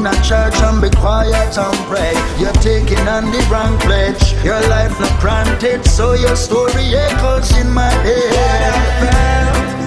in a church and be quiet and pray. You're taking on the wrong pledge. Your life not granted, so your story echoes in my head.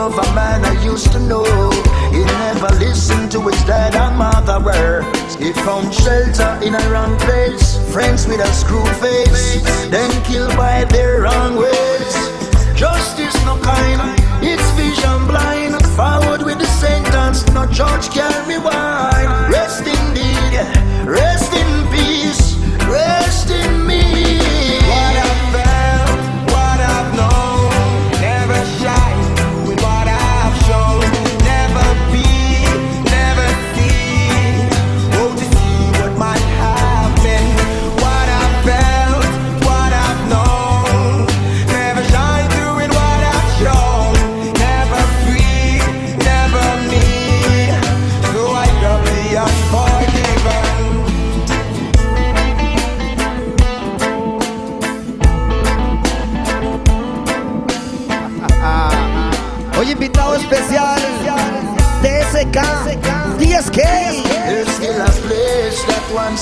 of a man I used to know. He never listened to his dad and mother words. He found shelter in a wrong place. Friends with a screw face, then killed by their wrong ways. Justice no kind, it's vision blind. Forward with the sentence, no judge can rewind. Rest indeed, rest in.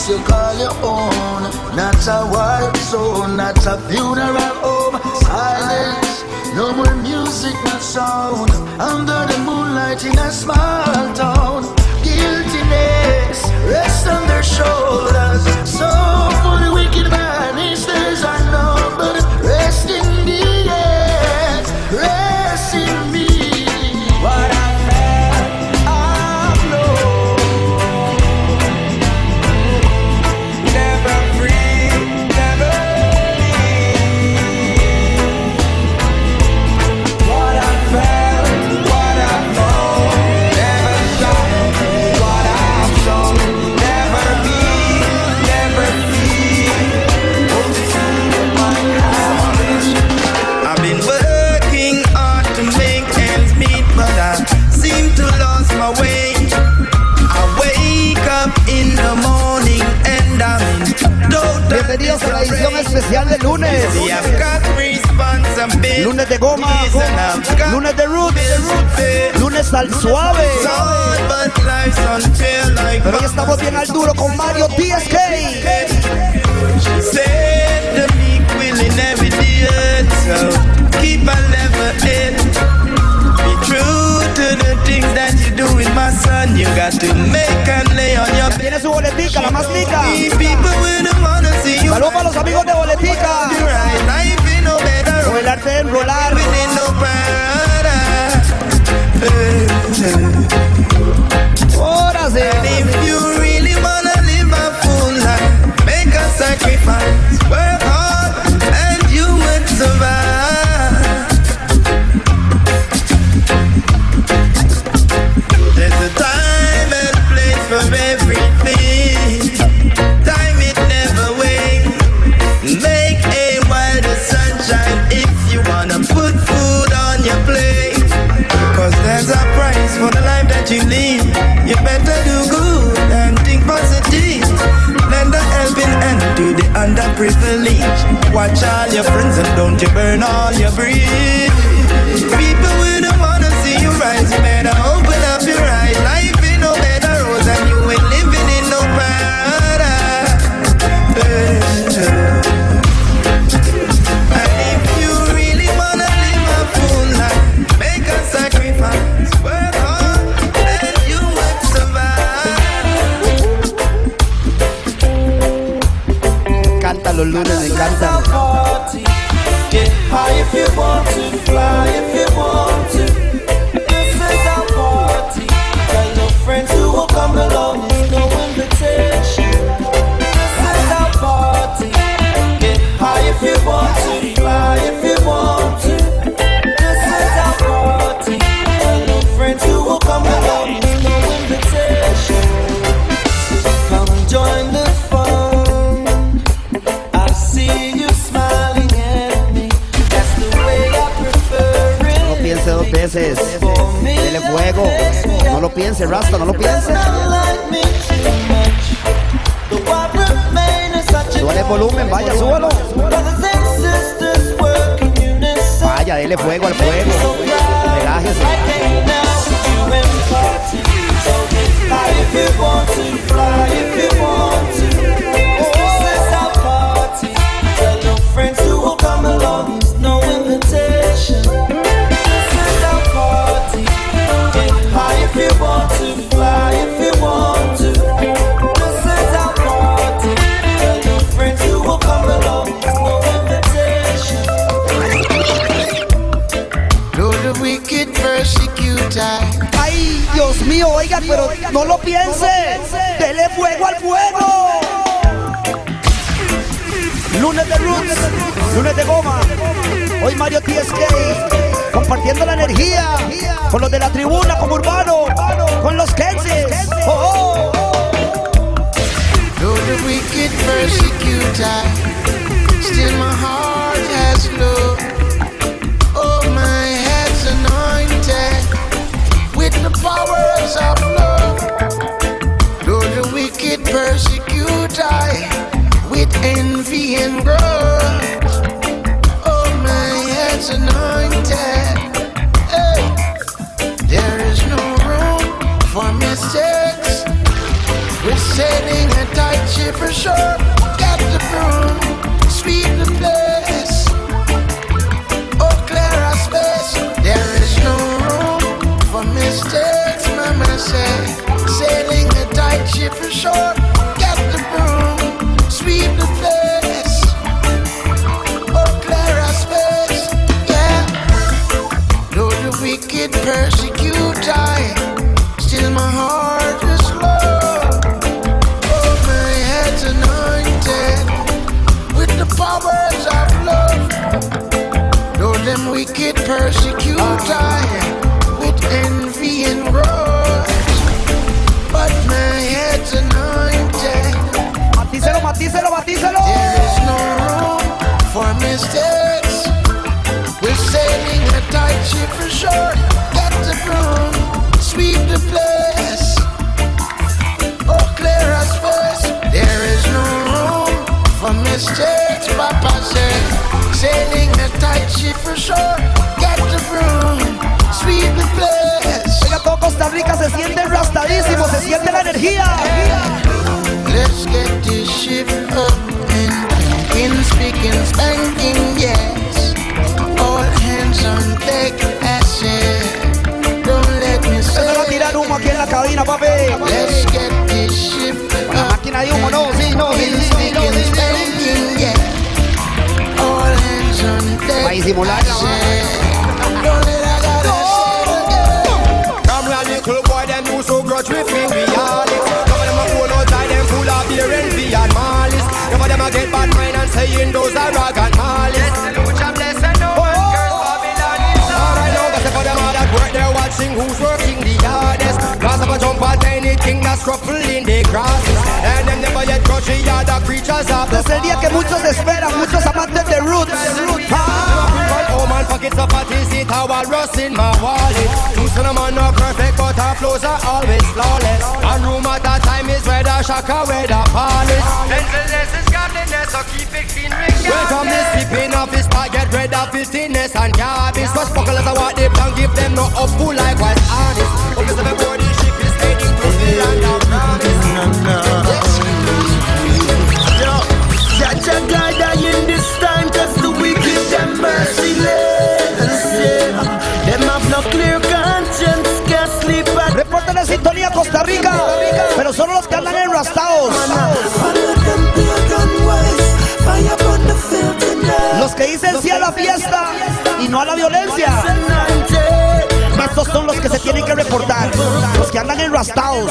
you call your own. Not a war zone, not a funeral home. Silence, no more music, no sound. Under the moonlight in a small town. Guiltiness rests on their shoulders. So especial de lunes. Lunes de goma, lunes de roots, lunes al suave. Pero hoy estamos bien al duro con Mario TSK. Keep a level in. Be true to the things that you do with my son. You got to make and lay on your. Tiene su boletica, la más nica. and don't you burn out. piense, Rasta, no lo piense. Súbale volumen, vaya, súbalo. Vaya, dele fuego al fuego. Relájese. Mío, oiga, pero no lo piense. Dele fuego al fuego. Lunes de Roots, lunes de Goma. Hoy Mario TSK compartiendo la energía con los de la tribuna, como urbano, con los Kensis. Oh, oh. Though the wicked persecute I, with envy and grudge. Oh, my head's anointed. There is no room for mistakes. We're a tight ship ashore. Got the broom, sweep Sailing a tight ship the sweep the. Oh. Yeah. Though the wicked persecute I, still my heart is. Oh, my head's anointed with the powers of love. Though them wicked persecute I, with envy and grudge. Matícelo, matícelo, matícelo. There is no room for mistakes. We're sailing a tight ship for sure. Got the broom, sweep the place. Oh, clear us first. There is no room for mistakes, Papa said. Sailing a tight ship for sure. Got the broom, sweep the place. Todo Costa Rica se siente rastadísimo, se siente la energía. Let's get this ship up and in speaking, spanking, yes. All hands on deck, I said. Don't let me Se va a say. tirar humo aquí en la cabina, papi. Let's get this ship La up máquina de humo, no, sí, no, sí, sí, sí, no, sí, sí. yeah. All hands on deck. Va a disimular la said. Don't let I gotta little boy, them who so grudge with me, we are it. Some of them a pull outside, them full of beer envy and malice. Some of them a get bad mind and saying those are rag and malice. Alright, now, that's for them all that work, they're watching who's working the hardest. Cause I'm a jump at anything that's ruffling the grasses. And them never yet grudgy are the creatures of the Este es el día que muchos esperan, muchos amantes de Roots. Ah. Pockets of parties, it how I rust in my wallet. Two man not perfect, but our flows are always flawless. And room at that time is where the shaka, where the polish. Gentleness is godliness, so keep it clean this sipping of this part, get rid of filthiness and garbage. Such buckles are what they plan, give them no up full like what's honest. On the board, the ship is heading to the land of promise. Judge a God la fiesta y no a la violencia. Estos son los que se tienen que reportar. Los que andan enrastados.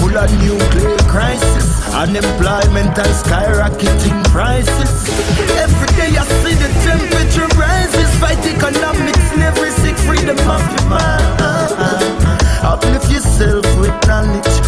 Full of nuclear crisis, unemployment and skyrocketing prices. Every day I see the temperature rises, fight economic slavery, seek freedom of your mind. Uplift yourself with knowledge,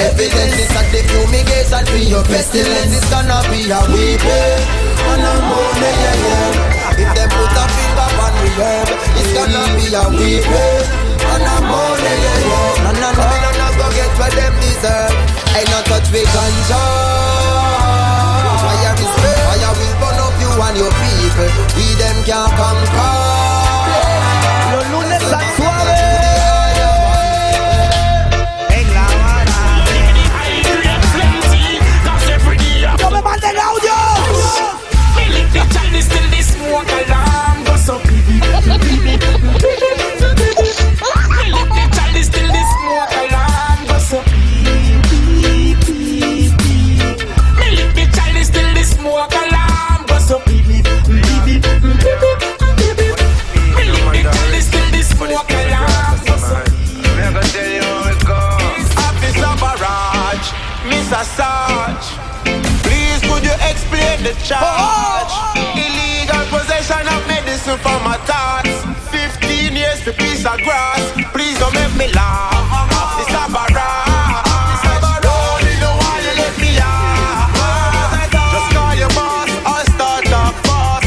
Evidence is at the fumigation for your pestilence. It's gonna be a weeping On eh? a morning, Yeah, yeah. If they put a finger on the herb, it's gonna be a weeping On eh? a morning, Yeah, yeah. No, no, no, no, no, go get what them deserve. Ain't no touch with ganja. Fire is fair. Fire will burn up you and your people. We them can't conquer. Los lunes actuales. Charge. Illegal possession of medicine for my thoughts. 15 years for piece of grass. Please don't make me laugh. A. You me. Just call your boss start fast.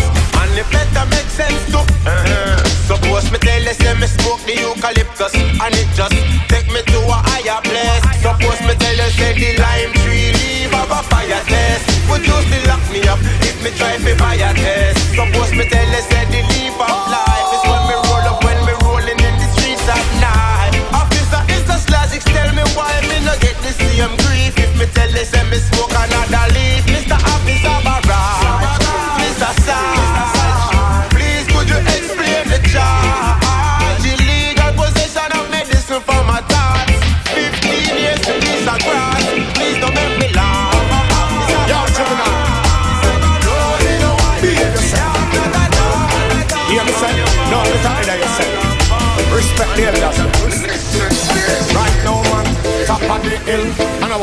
Sense to. Uh-huh. Suppose me tell you, say me smoke the eucalyptus And it just take me to a higher place Suppose me tell you, say the lime tree leaf of a fire test Would you still up. If me try fi fire test Suppose me tell you, say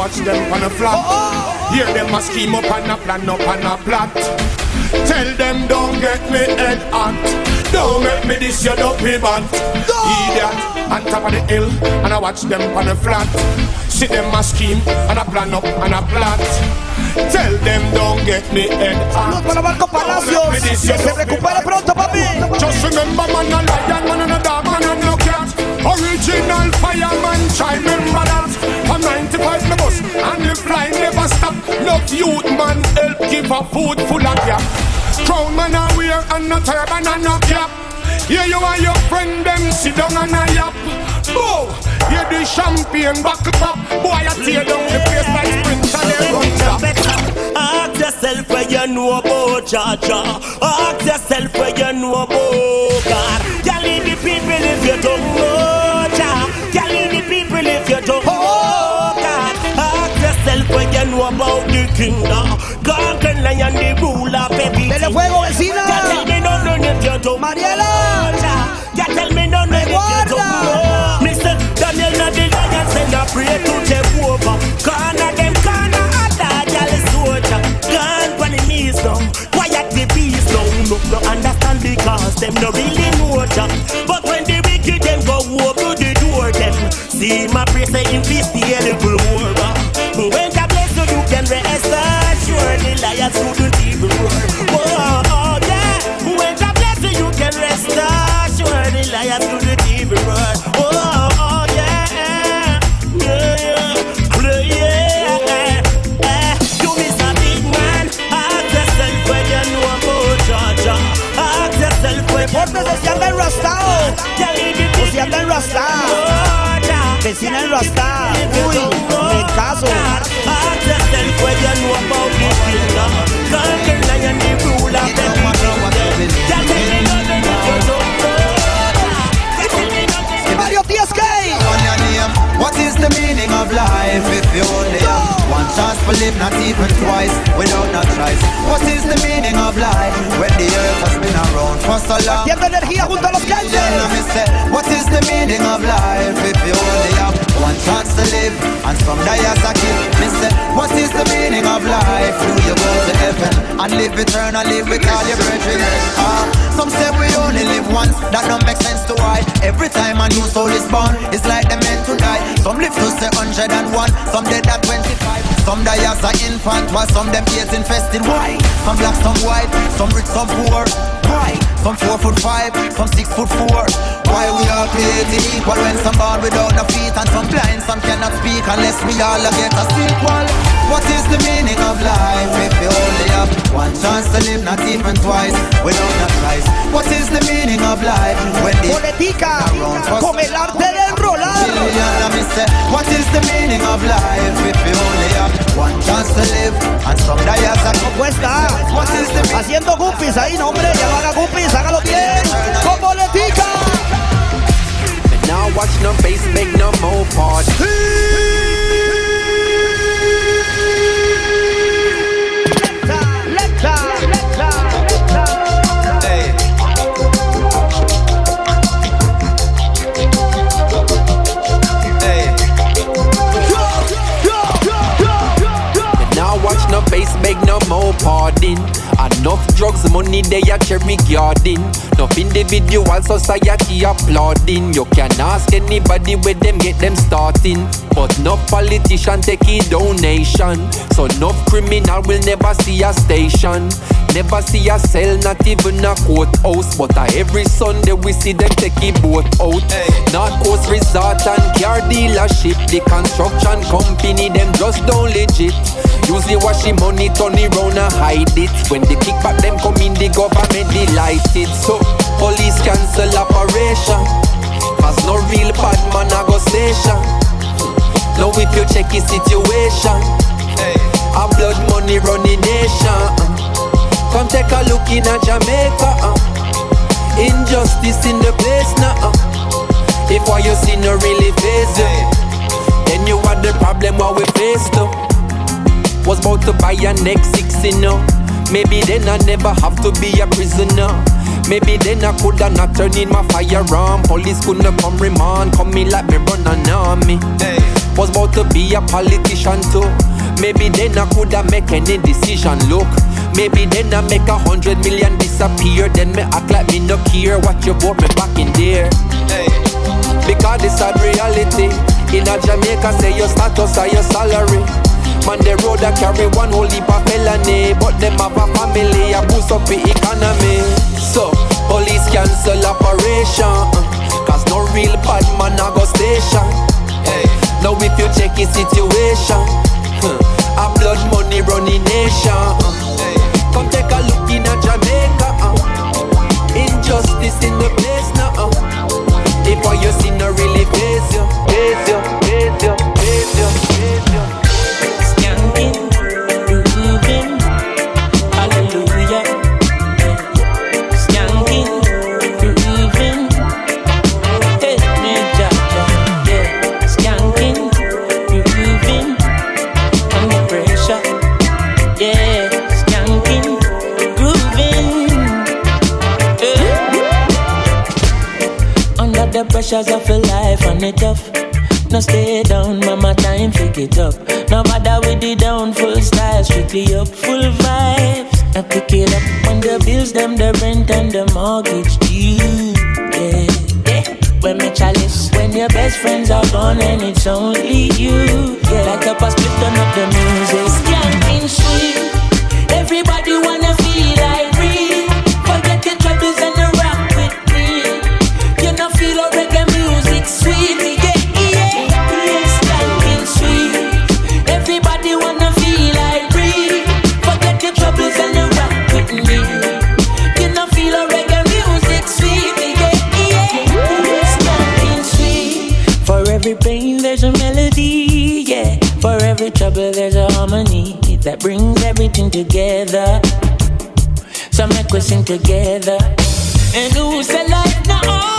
watch them on the flat. Hear them a scheme up and a plan up and a plot. Tell them don't get me head hot. Don't make me this your dopey butt. Idiot. On top of the hill, and I watch them on the flat. See them a scheme, and I plan up, and I plot. Tell them don't get me head Salud para Marco Palacios. Que se recupere pronto, papi. Just remember, man, a lion, man, and a dog, man, and no cat. Original fireman, try remember that. 95 me bus, and the fly never stop. Love youth, man, help give a food full of gap. Crown man a wear and no turban and no cap. Yeah, you and your friend them sit down and a yap. Oh, yeah, the champagne buckle pop. Boy, I tear down the place like sprint and they run top. Ask yourself where you know about Jaja. Ask yourself where you know about God. Tell the people if you don't know Where you know about the kingdom. God can lion the rule of everything. Dele fuego, vecina. Ya tell me no no if you don't Mariela. Ya tell me no no if you know. Mr. Daniel na the lion send a pray to Jehovah. Corner them corner other gal soldier. Gone on the knees now. Quiet the beast now. No, no understand because them no really know ya. But when the wicked them go open the door them. See my prayer say in peace the edible. Assured the liars couldn't even roar. Oh, oh, yeah. When God bless you, can rest assured the liars couldn't even roar. Oh, oh, yeah. Yeah, yeah. Yeah, yeah. You miss a big man. Ask yourself where you know about Georgia. Ask yourself where you Pórtese si anda enrastado. O si anda enrastado. Vecina enrastada. Uy, me caso. Ask yourself of life if you only have one chance to live, not even twice, without no choice? What is the meaning of life when the earth has been around for so long? Tienda energía junto los Yeah, canches. let me what is the meaning of life if you only have one chance to live and some die as a kid? Say, what is the meaning of life? Do you go to heaven and live eternally with all your brethren? Ah, some say we only live once, that don't make sense to why. Every time a new soul is born, it's like they're meant to die. Some live to say 101, some dead at 25. Some die as an infant, while some them AIDS infested. Why? Some black, some white, some rich, some poor. Why? Some four foot five, some six foot four. Why we all created equal when some born without no feet and some blind, some cannot speak unless we all get a sequel. What is the meaning of life if you only have one chance to live, not even twice, without no price? What is the meaning of life when the Boletica. Con el arte de enrolar. Billion, let me say, what is the meaning of life if you only have one chance to live and some die as a Cuesta. What is the meaning? Haciendo guppies ahí, no hombre, ya no haga guppies, hágalo bien. Con boletica. Watch no face make no more party. Watch no face make no more pardon. Enough drugs, money they a cherry garden. Enough individual society applauding. You can ask anybody where them get them starting. But no politician take a donation. So no criminal will never see a station. Never see a cell, not even a courthouse. But uh, every Sunday we see them take a boat out. Hey. North Coast Resort and car dealership. The construction company, them just don't legit. Usually wash the money, turn it round and hide it. When the kickback them come in, the government delighted. So police cancel operation. Cause no real bad man a go station. Now if you check the situation, hey. a blood money running nation. Come take a look in a Jamaica. Uh. Injustice in the place now. Uh. If what you see no really face then you are the problem what we face though. Was about to buy a next six, you know. Maybe then I never have to be a prisoner. Maybe then I coulda not turn in my firearm. Police couldn't come remand, come me like me run an army. Hey. Was about to be a politician too. Maybe then I coulda make any decision. Look, Maybe then I make a hundred million disappear. Then me act like me no care what you bought me back in there. Because this a reality. In a Jamaica, say your status or your salary. Man, the road a carry one whole heap of felony. But them have a family, I boost up the economy. So, police cancel operation. Uh, Cause no real bad man a go station. Now if you check the situation, a blood money running nation. Uh, Come take a look in a Jamaica. Uh. Injustice in the place now. Uh. If what you see no really face you, face you, pressures of a life and it tough. No stay down, mama, time pick it up. No matter with the down, full style, strictly up, full vibes. I pick it up when the bills, them, the rent and the mortgage due. Yeah, yeah. When me chalice, when your best friends are gone and it's only you. Yeah, like a split, turn up the music. Skanking sweet, everybody wanna feel like that brings everything together. So make we sing together. And who say life no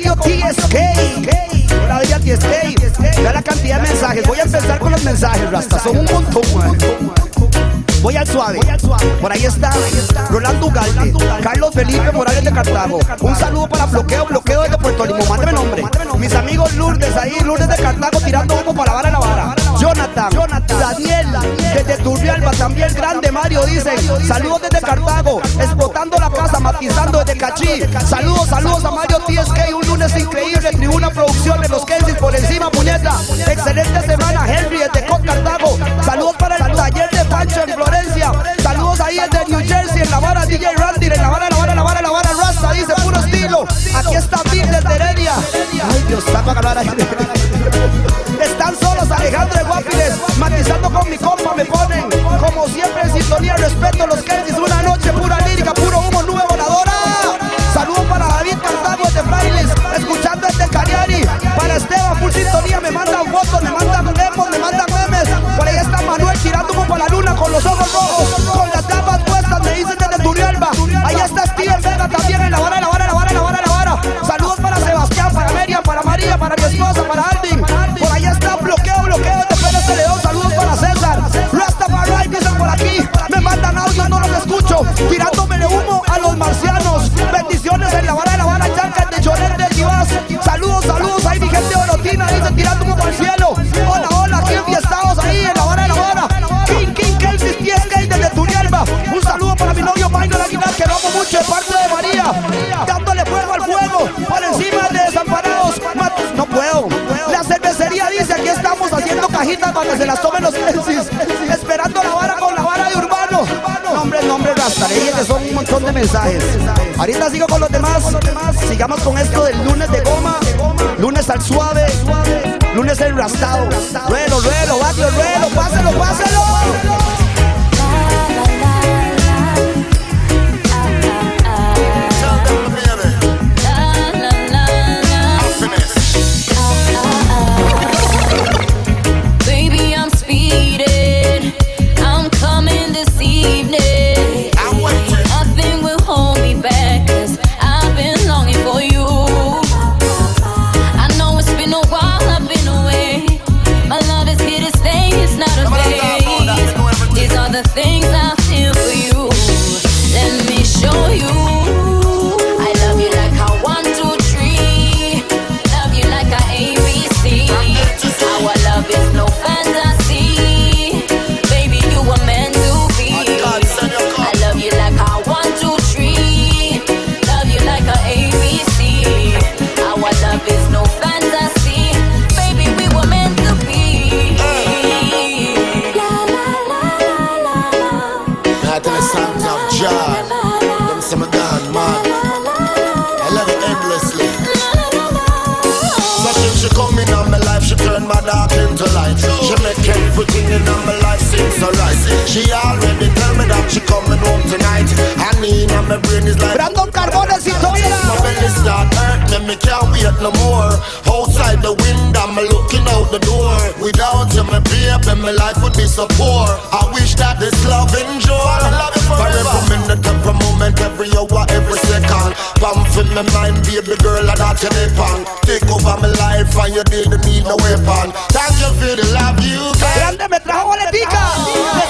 Mario TSK. Hola, Villa TSK. Vea la cantidad de mensajes. Voy a empezar con los mensajes, Rasta. Son un montón, man. Voy al suave. Por ahí está Rolando Ugalde. Carlos Felipe Morales de Cartago. Un saludo para Bloqueo, Bloqueo desde Puerto Limón. Mándeme nombre. Mis amigos Lourdes ahí, Lourdes de Cartago, tirando humo para la vara a la vara. Jonathan, Jonathan Daniel, desde Turrialba también grande Mario dice, saludos desde Cartago, explotando la casa, matizando desde Cachí. Saludos, saludos a Mario TSK, un lunes increíble, Tribuna de los Kensis por encima, puñeta. Excelente semana, Henry desde Cot Cartago. Saludos para el taller de Pancho en Florencia. Saludos ahí desde New Jersey, en La Vara, DJ Randy, en La Vara, La Vara, La Vara, La Vara, Rasta, dice puro estilo. Aquí está Bill desde Heredia. Ay Dios, está para acabar cajita cuando se las tomen los Ensis. Esperando la vara con la vara de Urbano. Nombre, nombre, Rastareyes, que son un montón de mensajes. Ahorita sigo con los demás. Sigamos con esto del lunes de goma. Lunes al suave. Lunes enrastado. Ruelo, ruelo, barrio, ruelo. Páselo, páselo. She already tell me that she coming home tonight. I mean, on my brain is like Brandon Carbona Sintonía. My belly start hurt me, me can't wait no more. Outside the window, I'm looking out the door. Without you, my baby, my life would be so poor. I wish that this love endure. For every minute, every moment, every hour, every second. Pump in my mind, baby girl, and that you depend. Take over my life, and you didn't need no weapon. Thank you for the love you got. Grande me trajo boletica. Ah.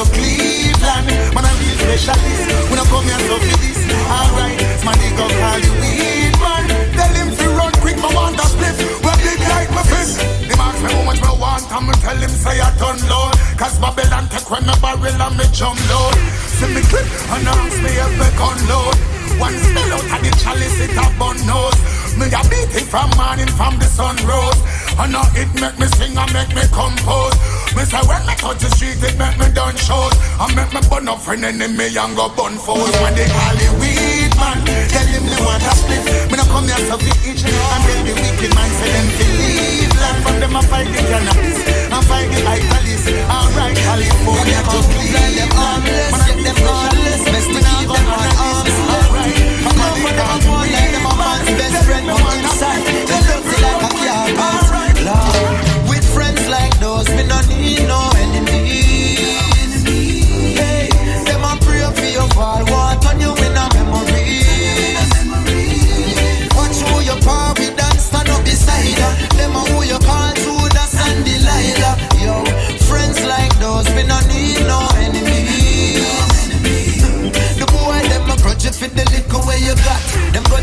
To Cleveland. Man, a real specialist. We no come here to be this. Alright, they gon' call you weak man. Tell him to run quick. Me want a split. What big like my fist. Him ask me how much me want and me tell him say I turn load. Cause Babylon take when me barrel and me jump load. See me clip and ask me if me gun load. One smell out of the chalice it a bun nose. Me a beat it from morning from the sun rose. And now it make me sing and make me compose. Me say when me touch the street it make me done shows. And make me burn up friend enemy and go bun foes. When they call it weed man, tell him they want a split. Me no come here to be each and tell the wicked man say them believe. Land from them I find the cannabis and find the italist. Alright, California to Cleveland. Man, I them harmless, best to keep them on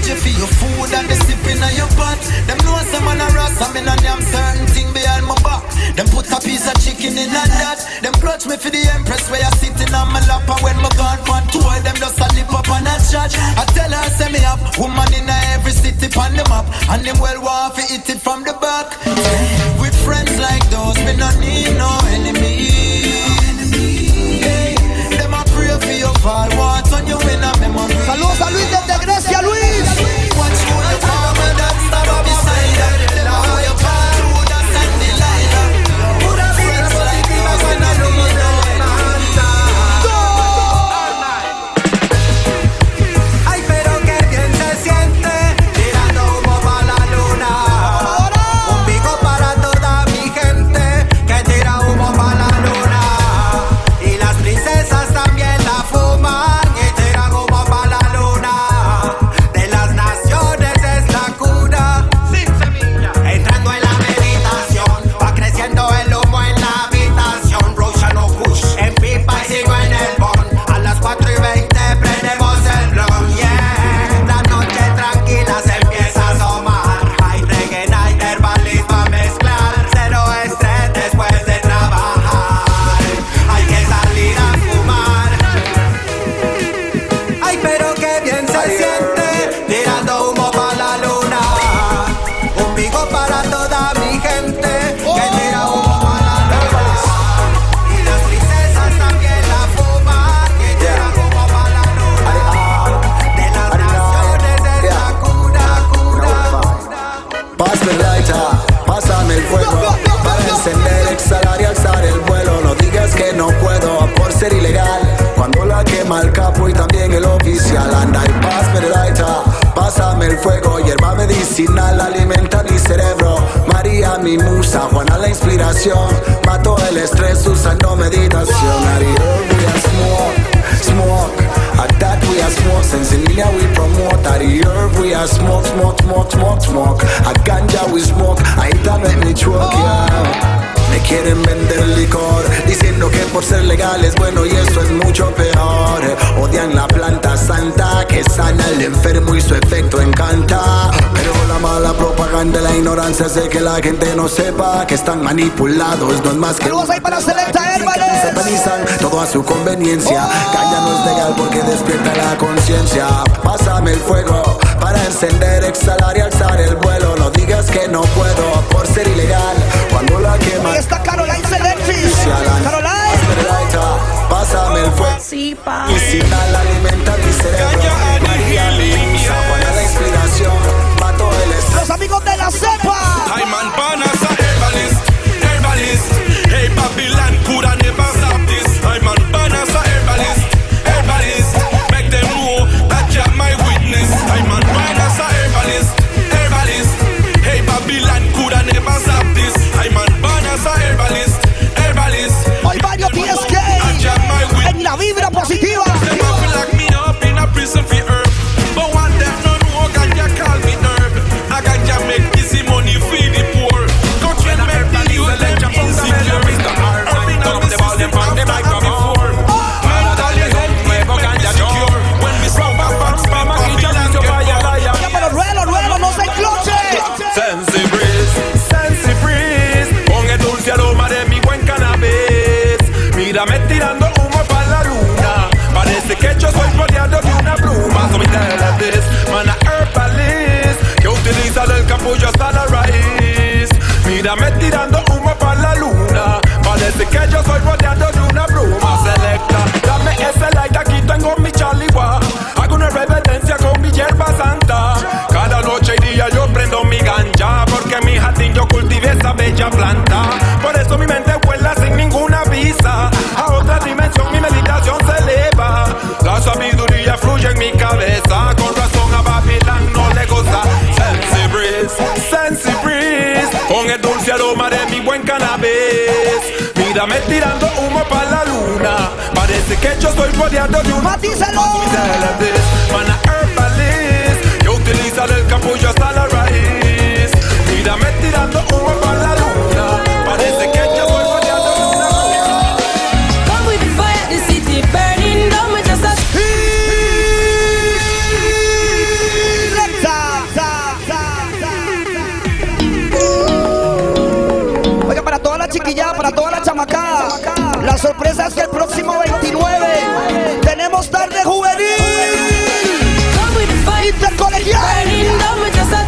Them grudge you for your food and the sipping on your butt. Them know some man a ras, I'm in a damn certain thing behind my back. Them put a piece of chicken in and that. Them grudge me for the empress where you sitting on my lap. And when my gone for tour, them just a lip up on a church. I tell her say me up, woman in every city on the map. And them well want to eat it from the back. With friends like those, me need no them want. Saludos a Luis desde Grecia, Luis. La gente no sepa que están manipulados, no es más que. Saludos ahí para Selecta todo a su conveniencia. Caña no es legal porque despierta la conciencia. Pásame el fuego para encender, exhalar y alzar el vuelo. No digas que no puedo por ser ilegal. Cuando la quema. Ahí está Caroline Selectric. Caroline. Pásame el fuego. Y si tal alimenta mi cerebro. María Luisa, para la inspiración. Los amigos de la cepa. I'm on Panas, herbalist, herbalist. Hey, Babylon, coulda never stop this. Que yo soy rodeado de una pluma Selecta, dame ese like aquí tengo mi chaligua. Hago una reverencia con mi hierba santa. Cada noche y día yo prendo mi ganja Porque en mi jardín yo cultivé esa bella planta. Por eso mi mente vuela sin ninguna visa. A otra dimensión mi meditación se eleva. La sabiduría fluye en mi cabeza. Con razón a Babylon no le gusta Sensi breeze, sensi breeze. Con el dulce aroma de mi buen cannabis para la luna. Parece que yo estoy rodeado de un Matízalo. Man a herbalist Que utiliza el capullo hasta la raíz. Mírame tirando humo para la luna La sorpresa es que el próximo 29 tenemos tarde juvenil. come with the fire, Intercolegial. burning down. We just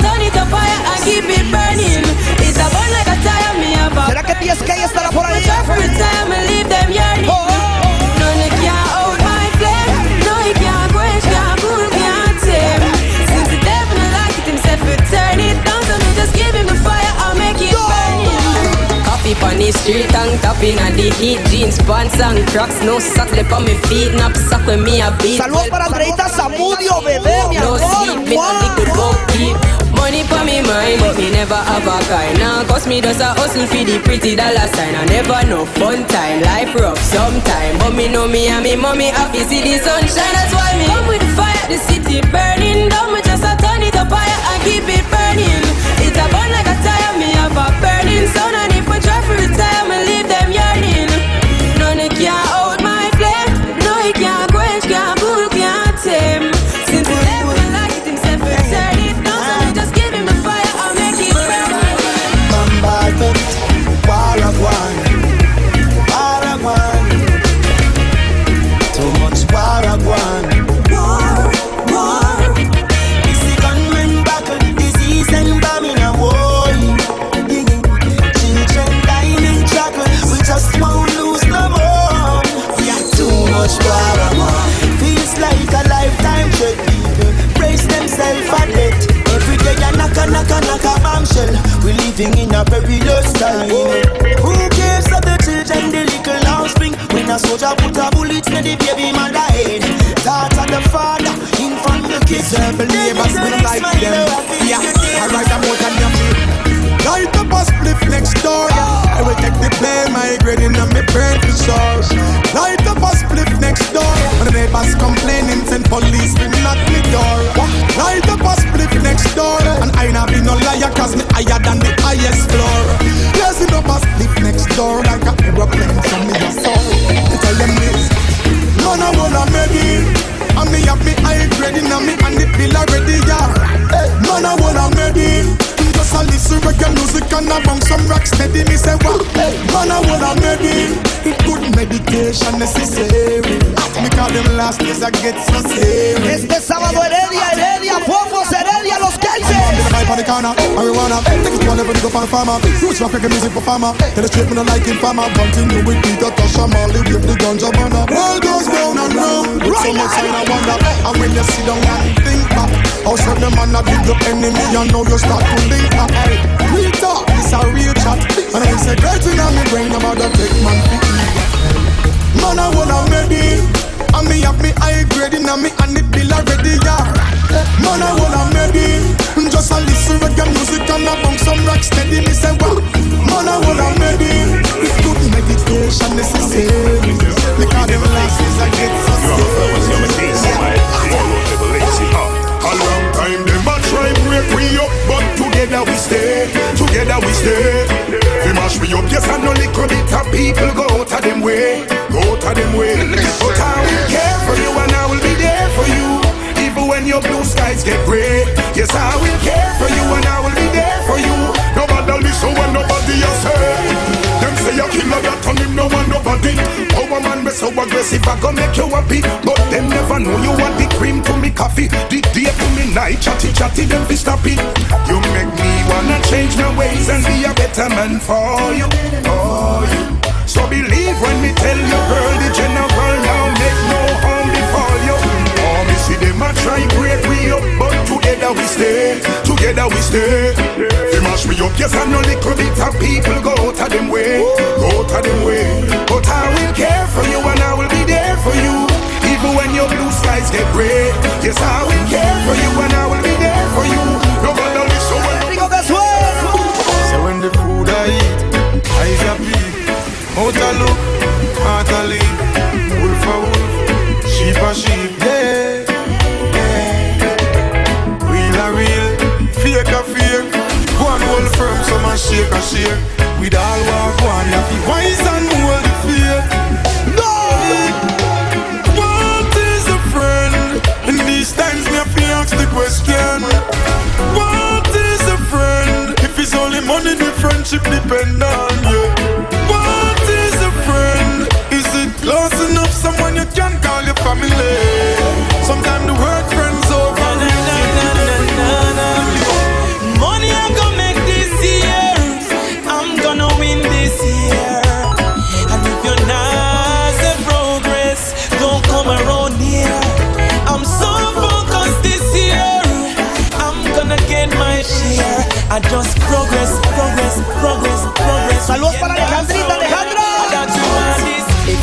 the street and tapping at the heat. Jeans, pants and crocs, no socks left on me feet. Nap sock when me a beat. Saludos para Andreita Zamudio, bebé, mi No amor. sleep, me no liquid go keep Money for me mind, but me never have a car Now cause me just a hustle for the pretty dollar sign. I never know fun time, life rough sometime. But me know me and me mommy happy see the sunshine. That's why me come with the fire, the city burning down. Me just a turn it up higher and keep it burning. It's a burn like a tire, me have a burning sun living in a perilous time. Who cares of the children, the little offspring? When a soldier put a bullet in the baby mother head. Thought of the father, in front of the kids. Serve believers with like them. Yeah, I write a more than you feel. Light up a spliff next door. I will take the blame, my grade in my brain for sure. Light up a spliff next door. When the neighbors complaining, send police to knock me door. Light up a spliff next door. And I not be no liar, cause me higher than the highest floor. Blazing up a spliff next door like a aeroplane from me soul. Tell them this. None of what I'm ready. And me have me high grade in me and the pill already, yeah. Man, I wanna make it. Just a listen reggae music and I bang some rock steady. Me say what? Man, I wanna made it. Good meditation necessary. Me call them last days I get so serious. Este sábado Heredia, Heredia, Fofos, Heredia, Los Kelces. on the corner, marijuana. Take it to a level, go for the farmer. Roots rock reggae music performer. Tell the straight, me no like it farmer. Continue with Peter Tasha Marley with the ganja burner. World goes round and round. So much I wonder. And when you sit down and think back, how certain man a big up enemy, and now you start to link. Hey, real talk, it's a real chat. And I say, great thing on me brain about the take man Man, I wanna made it. Chatty them fi stop it. You make me wanna change my ways and be a better man for you, for you. So believe when me tell you, girl, the general now make no harm before you. Oh, me see them a try break we up, but together we stay, together we stay. They mash me up, yes, I know little bit of people go out of them way, go out of them way. But I will care for you and I will be there for you, even when your blue skies get gray. Yes, I will care for you and I will be there for you. Nobody listen when Digo que suena. So when the food I eat, eyes are big. Out a look, heart a lead. Wolf a wolf, sheep a sheep. Yeah, yeah. Real a real, fake a fake. One hold firm, some a shake a shake. With all walk one, you wise depend on you. What is a friend? Is it close enough? Someone you can call your family.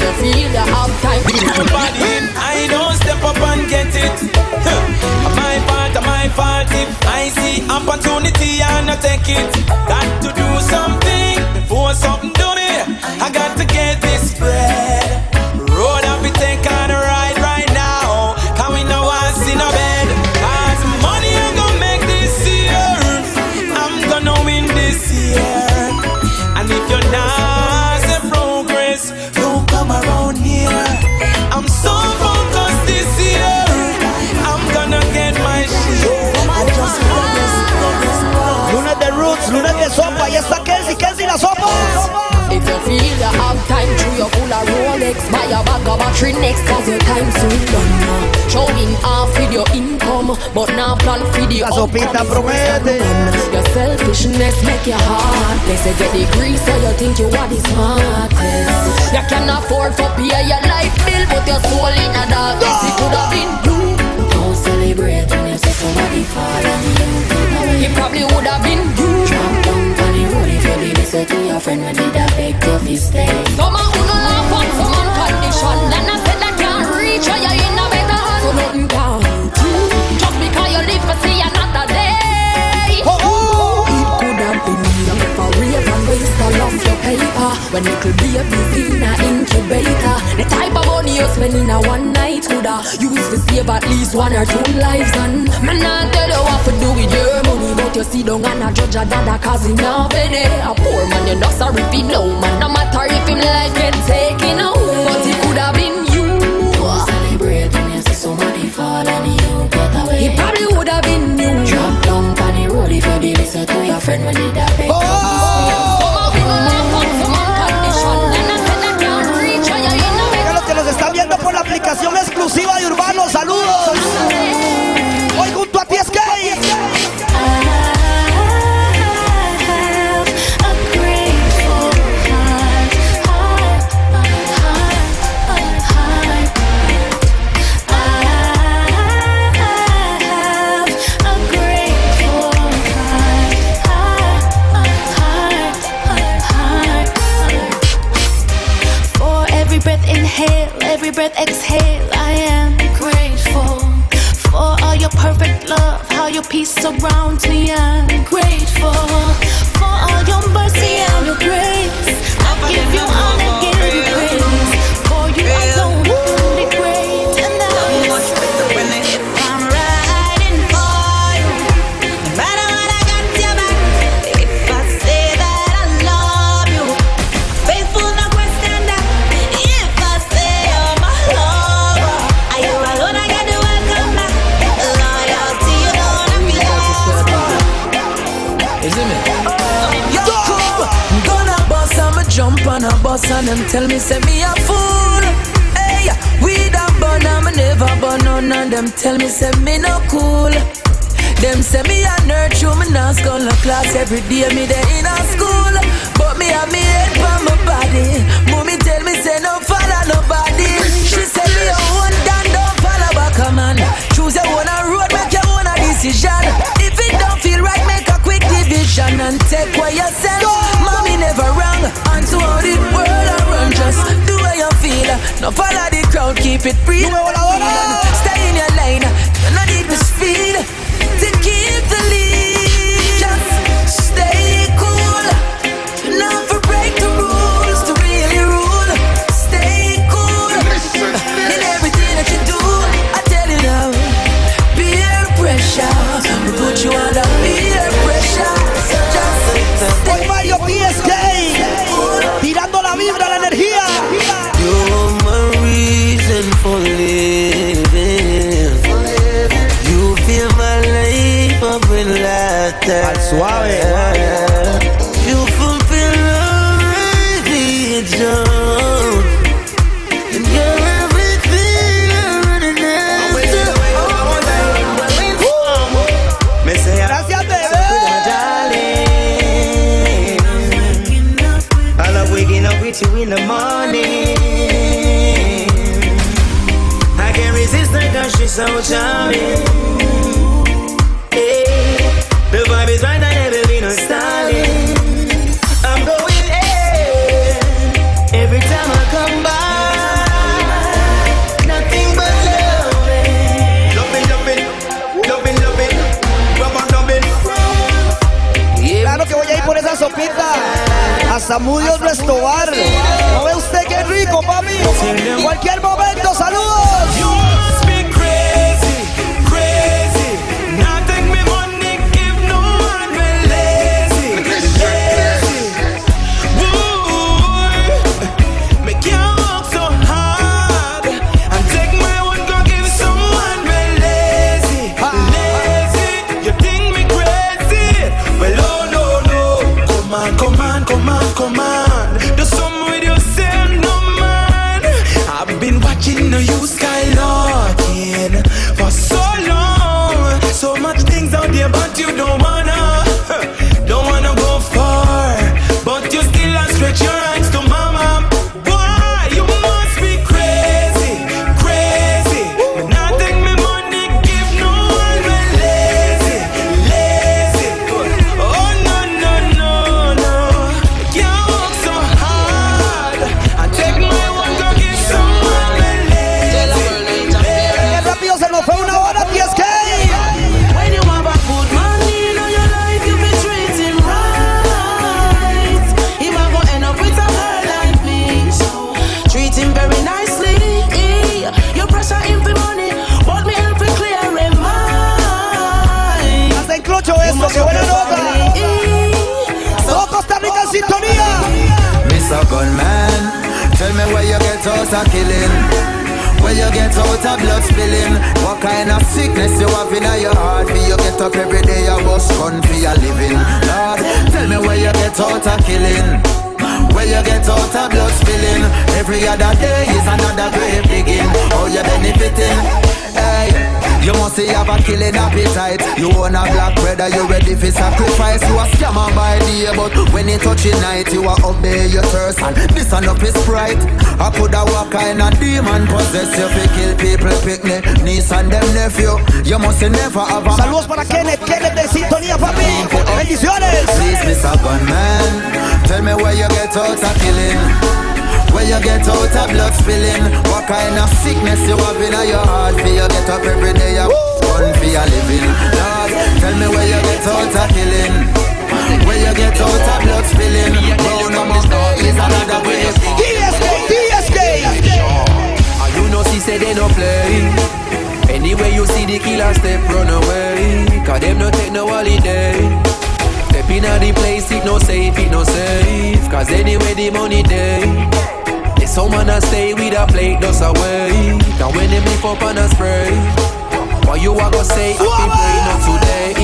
You feel the hard time. I don't step up and get it. My part, my fault. If I see opportunity, and I not take it. Got to do something battery next cause your time soon done now. Showing off with your income But now plan for the La sopita promete. Your selfishness make your heart They say get degree so you think you are the smartest. You can afford for pay your life bill But your soul in You is to save at least one or two lives And man I tell you what to do with your money But you see don't wanna judge a dada cause him not penny A poor man you're not sorry if he know man No matter if him life get taken away But it could have been you. Celebrating you see somebody fall and you get away It probably would have been you. Drop down on the road if you listen to your friend when he die Oh! Tell me, say me a fool. Hey, we don't burn, I'm never burn none of them. Tell me, say me no cool. Them say me a nerd, true, me not scholar class every day. Up on a spray. What you a go say, I happy play not today.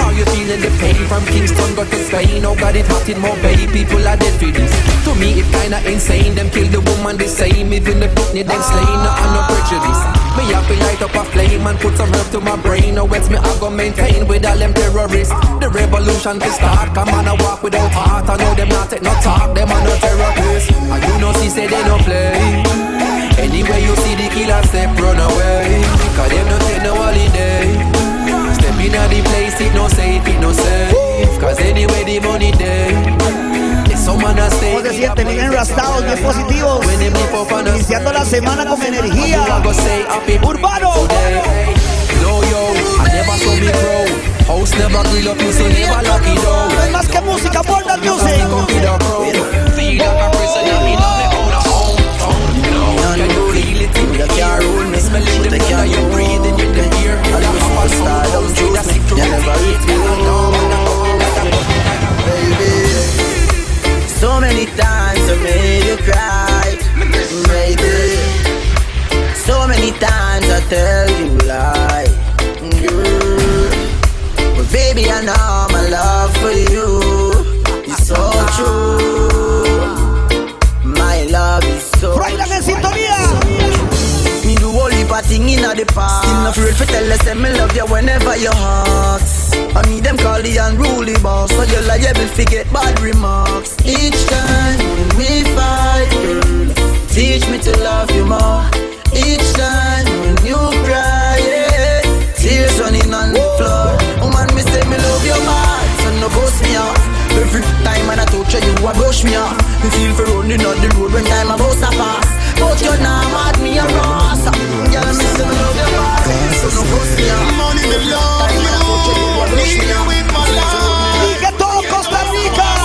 How you feeling the pain from Kingston got to Spain? Oh God, it hot in Mobay, people are dead for this. To me, it kinda insane. Them kill the woman the same, even the picnic them slain. No, I'm no prejudice. Me have to light up a flame and put some herb to my brain. Or else me I go maintain with all them terrorists. The revolution to start. Come on, I walk without heart. I know them not take no talk. Them are no terrorists. And you know, she say they no play. Anyway, you see the killer step, run away. Cause them no take no holiday. Step in the place, it no safe, it no safe. Cause anyway, the money stay. ¿Cómo se sienten? Bien enrastados, bien positivos. Iniciando la semana con energía. Urbano. No, yo, I never saw me grow. House never grill up, you so never lucky though. No es más que música, music. Feel like a prisoner, me know me own You can't rule me. Smelling the blood you breathing in the air. I love how stardom juice me. You never reach me. So many times I made you cry, baby. So many times I tell you lie, girl. Mm-hmm. But baby, I know my love for you thing in the past. Still not afraid to tell us say me love you whenever you ask. I need them call the unruly boss, so you're liable to get bad remarks. Each time when we fight, girl, teach me to love you more. Each time when you cry, yeah, tears running on the floor. Woman, me say me love you mad, so no ghost me off. Every time when I touch you, you a brush me off. Me feel for running on the road when time about to pass. But you're not mad, me a ross. Girl, me say me love you mad, so no ghost me off. Money me love you. Need you in my life. Y que todo Costa Rica.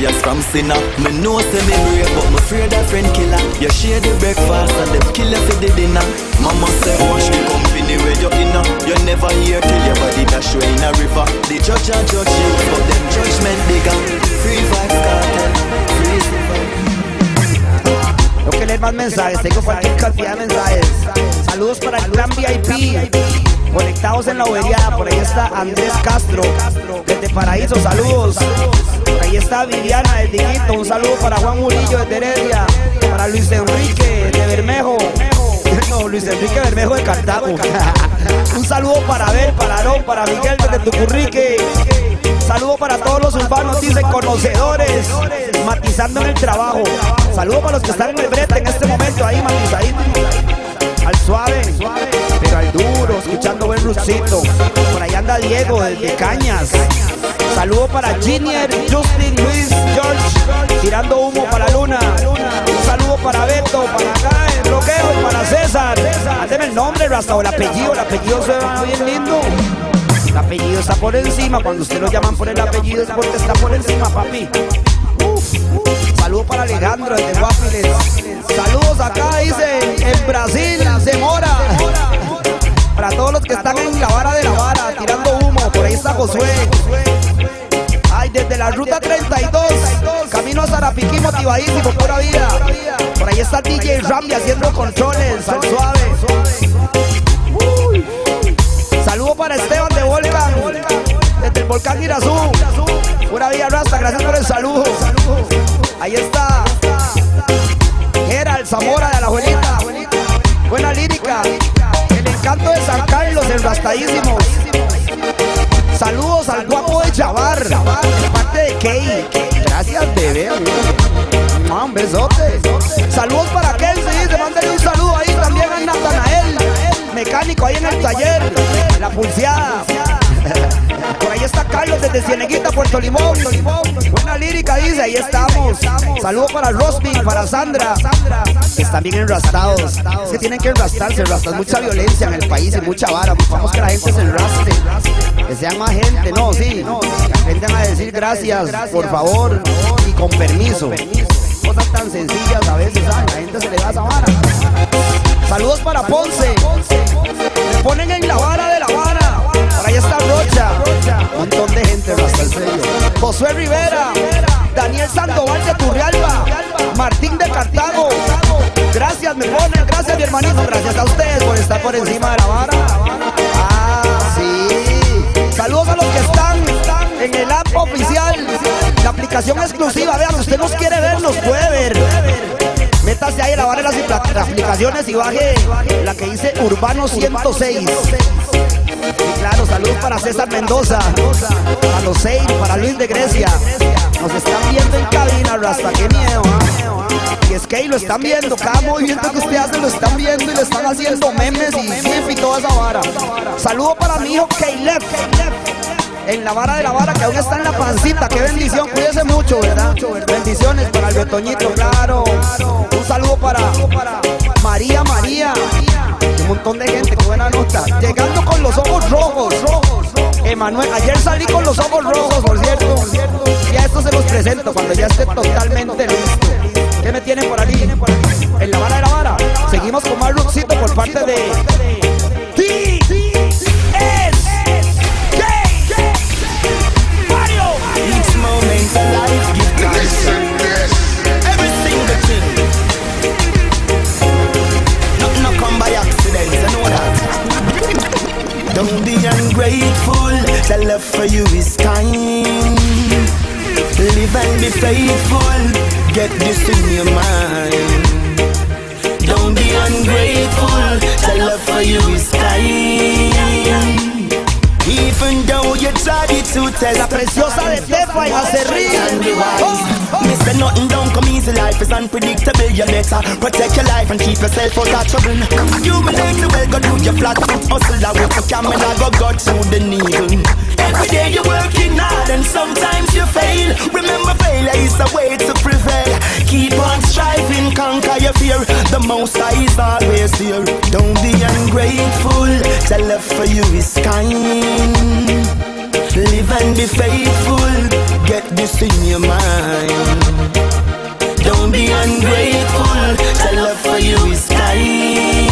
Prayers from sinner? Me know say me brave, but me afraid of friend killer. You share the breakfast and them kill you for the dinner. Mama say watch the company where you in. You never hear till your body dash away in a river. The judge and judge you, but them judgment bigger. Free vibes cartel, free Tengo que leer más mensajes, tengo cualquier cantidad de mensajes. Saludos para el gran VIP. Conectados en la bobería, por ahí está Andrés Castro, desde Paraíso, saludos. Ahí está Viviana del Diguito, un saludo para Juan Murillo de Heredia, para Luis Enrique de Bermejo. No, Luis Enrique Bermejo de Cartago. un saludo para Abel, para Aarón, para Miguel desde Tucurrique. Saludo para todos los urbanos, dicen conocedores, matizando en el trabajo. Saludo para los que están en el brete en este momento, ahí matizaditos. Al suave, pero al duro, escuchando buen rusito. Por ahí anda Diego desde Cañas. Saludo para Ginier, Justin, Luis, George, tirando humo para luna. Un saludo para Beto, para acá, el bloqueo, para César. Deme el nombre, hasta o el apellido, el apellido suena bien lindo. El apellido está por encima, cuando usted lo llaman por el apellido es porque está por encima, papi. Saludos para Alejandro desde Guapiles. Saludos acá, dice, en Brasil, se mora. Para todos los que están en la vara de la vara, tirando humo, por ahí está Josué. Desde la ruta 32, camino a Zarapiquí, motivadísimo, pura vida. Por ahí está DJ Rambi haciendo controles, al suave. Saludo para Esteban de Volcan, desde el volcán Girazú. Pura vida Rasta, gracias por el saludo. Ahí está. Gerald Zamora de la abuelita. Buena lírica. El encanto de San Carlos, enrastadísimos. Saludos al guapo de Chavar, parte de Key. Gracias, bebé. Mua, Un besote. Saludos para Kelsey, dice, mándale un saludo ahí también a Natanael, mecánico ahí en el taller, la pulseada. Por ahí está Carlos desde Cieneguita, Puerto Limón. Buena lírica, dice, ahí estamos. Saludos para Rosby, para Sandra, están bien enrastados. Es que tienen que enrastarse, enrastar mucha violencia en el país y mucha vara. Vamos que la gente se enraste. Que sean más gente, no, sí. Aprendan a decir gracias, por favor, y con permiso. Cosas tan sencillas a veces, ¿saben? La gente se le da esa vara. Saludos para Ponce. Me ponen en la vara de la vara. Por ahí está Rocha. Montón de gente hasta el sello. Josué Rivera. Daniel Sandoval de Turrialba. Martín de Cartago. Gracias, me ponen. Gracias, mi hermanito. Gracias a ustedes por estar por encima de la vara. Ah, sí. Saludos a los que están en el app oficial. La aplicación exclusiva. Vean, usted nos quiere ver, nos puede ver. Métase ahí a la barra de las apl- aplicaciones y baje la que dice Urbano 106. Y claro, saludos para César Mendoza, para los seis, para Luis de Grecia. Nos están viendo en cabina, Rasta, qué miedo. ¿ah? Y es que ahí lo están viendo, cada movimiento que usted hace lo están viendo y le están haciendo memes y gif y toda esa vara. Saludo para mi hijo Caleb. En la vara de la vara que aún está en la pancita, qué bendición, cuídese mucho, ¿verdad? Bendiciones para el Betoñito, claro. Un saludo para María María. Un montón de gente, qué buena nota. Llegando con los ojos rojos. Emanuel, ayer salí con los ojos rojos, por cierto. Y a esto se los presento cuando ya esté totalmente listo. ¿Qué me tienen por ahí? En la vara de la vara. Seguimos con más por parte de. The love for you is kind. Live and be faithful, get this in your mind. Don't be ungrateful, the love for you is kind. Even though you tried it suits us. La preciosa de Tefa y hace ríe. Miss nothing don't come easy. Life is unpredictable. You better protect your life and keep yourself out of trouble. Accumulate the well, go do your flat foot hustle. I work for camera, go go to the needle. Every day you're working hard and sometimes you fail. Remember, failure is a way to prevail. Keep on striving, conquer your fear. The most high is always here. Don't be ungrateful. Tell love for you is kind. Live and be faithful. Get this in your mind. Don't be ungrateful. Tell love for you is kind.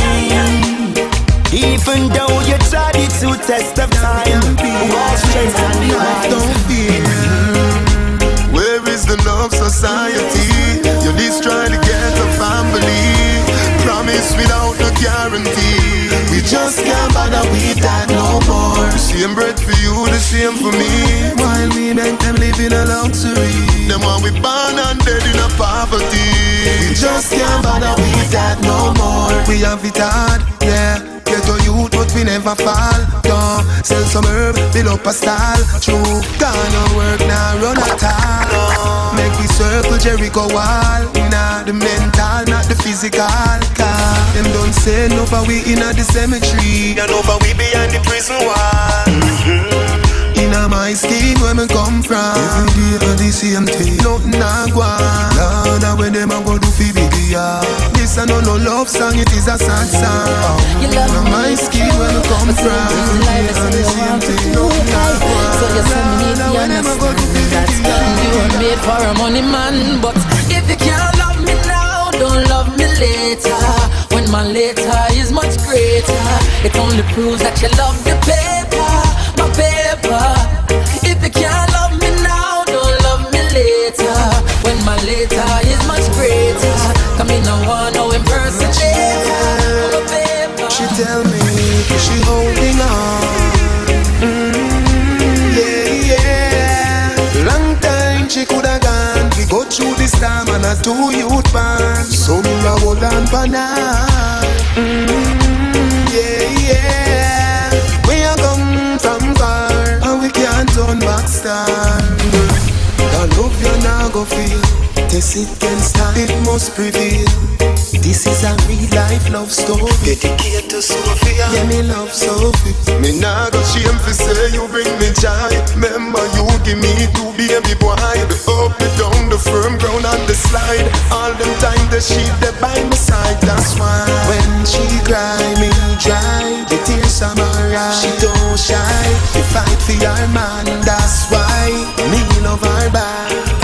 Even though you tried it to test of time, walk and life don't fear. Where is the love society? You destroy the ghetto family. Promise without no guarantee. We just can't bother with that no more. The same bread for you, the same for me. While we make them live in a luxury. Them want we born and dead in a poverty. We just can't bother with that no more. We have it hard, yeah. Get a youth, but we never fall. Don't sell some herb, build up a style. True, gonna work now, run at all. Make we circle Jericho wall. Nah, the mental, not the physical. Car. Them don't say no for we in the cemetery. And over we behind the prison wall. Mm-hmm. In a my skin where me come from Every day on the same thing Nothing a go on Lord, and when them a go do fi big yeah This a no no love song, it is a sad song You love in my skin where for a money man But if you can't love me now Don't love me later When my later is much greater It only proves that you love the paper my paper. If you can't love me now, don't love me later. When my later two youth band. So me a hold on for now. Mm, yeah, yeah from far And we can't turn back star The love you now go feel Test it can start, it must prevail This is a real life love story. Dedicated to Sophia. Yeah, me love Sophie. Me nah go shame for say you bring me joy. Remember you give me two baby boy. The up, the down, the firm ground and the slide. All them time the sheep they by my side. That's why When she cry me dry. The tears are my eyes. She don't shy. She fight for your man That's why. Me love her back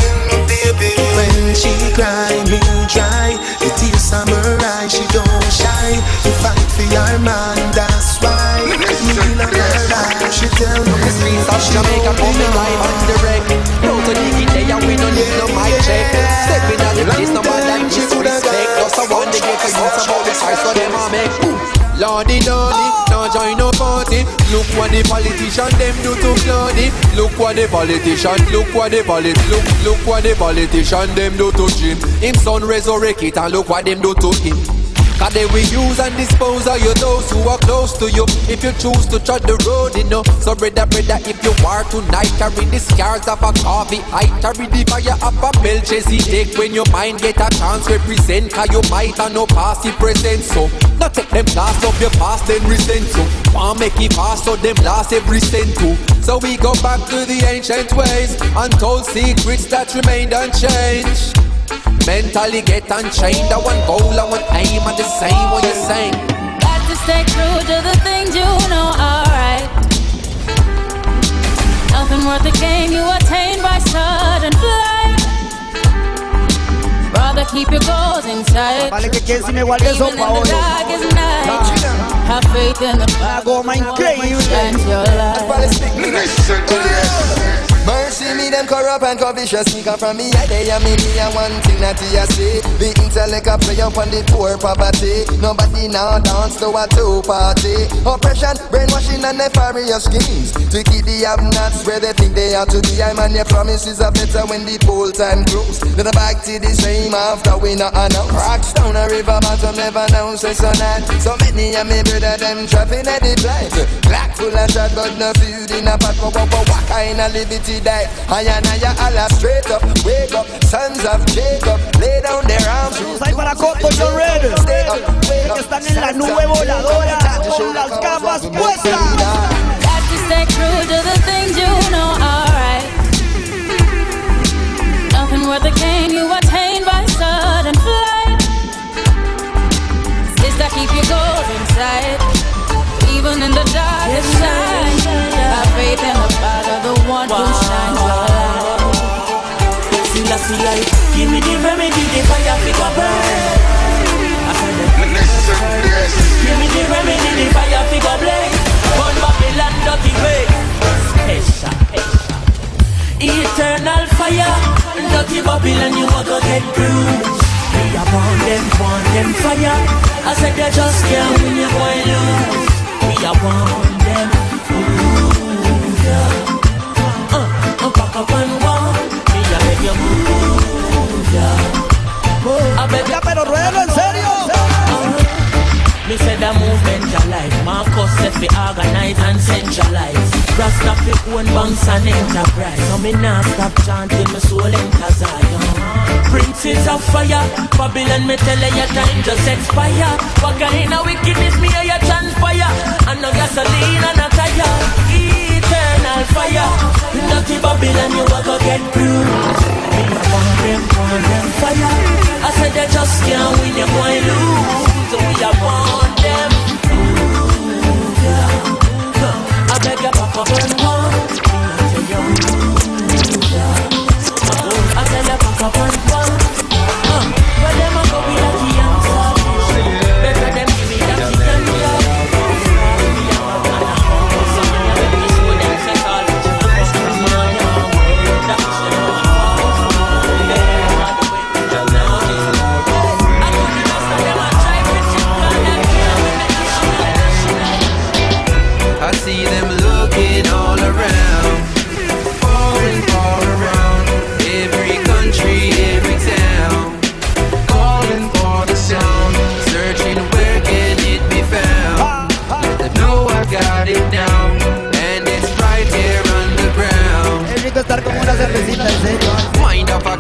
When she cry me dry. The tears are my eyes She don't shy She fight for your man That's why. Me love her back She tell me The streets of Jamaica coming live on direct Proud to dig it there we don't need no mic check. Stepping out the place no man that disrespect Just a one to get a youth about the size for them a make Lordy Lordy, now join no party. Look what the politician them do to Claudy Look what the politician, look what the polit Look, look what the politician them do to Jim Him son resurrect it and look what them do to him Cause they will use and dispose of you those who are close to you. If you choose to trod the road, you know. So brother, brother, if you are tonight Carry the scars of a coffee. I carry the fire of a Melchizedek. When your mind get a chance represent Cause you might have no past it present So, not take them class of your past then resent so. Want make it fast so them last every cent too. So we go back to the ancient ways Untold secrets that remained unchanged Mentally get unchained. I want goal, I want aim, I just same what you're saying. Got to stay true to the things you know, alright. Nothing worth the gain you attain by sudden flight. Rather keep your goals in sight. Vale que quien si me guarde eso pa' hoy. Have faith in the ah, Hago más increíble. and your life. Mercy me them corrupt and covetous up from me yeah they and me me and one thing that you say The intellect a play up on the poor poverty. Nobody now dance to a two party. Oppression, brainwashing and nefarious schemes. To keep the have-nots where they think they are to be. I man your promises are better when the poll time grows. Then back to the same after we not announce. Rocks down a river bottom never announce a so not So many of me brother them trapping at the blind. Black full of shot but no food in a pot. What, what kind of liberty she died. I and I Allah straight up, wake up, sons of Jacob, lay down their arms. Para Red. Están en la nube voladora con las capas puestas. Got to stay true to the things you know are right. Nothing worth the gain you attain by sudden flight. Is that keep you going inside, even in the darkest night. Pussy like Give me the remedy, the fire pick up burn Give me the remedy, the fire up blaze Burn Babylon dirty way. Headshot, headshot Eternal fire. Dirty Babylon you a go get bruised Me a want them, want them fire. I said they just can't win you boy lose. Me a want them Ruédalo en serio. me said the movement alive Marcus said fi organize and centralize. Rasta fi own banks and enterprise. So me nah stop chanting my soul enter Zion Princes of fire Babylon me tell you your time just expire. What kind of wickedness me hear you transpire. And no gasoline and no tire Eternal fire. Dirty Babylon you a go get bruised. Me a want them, want them fire I said they just can't win, you boy lose. So we a want them. Ooh, yeah. I beg you pop up and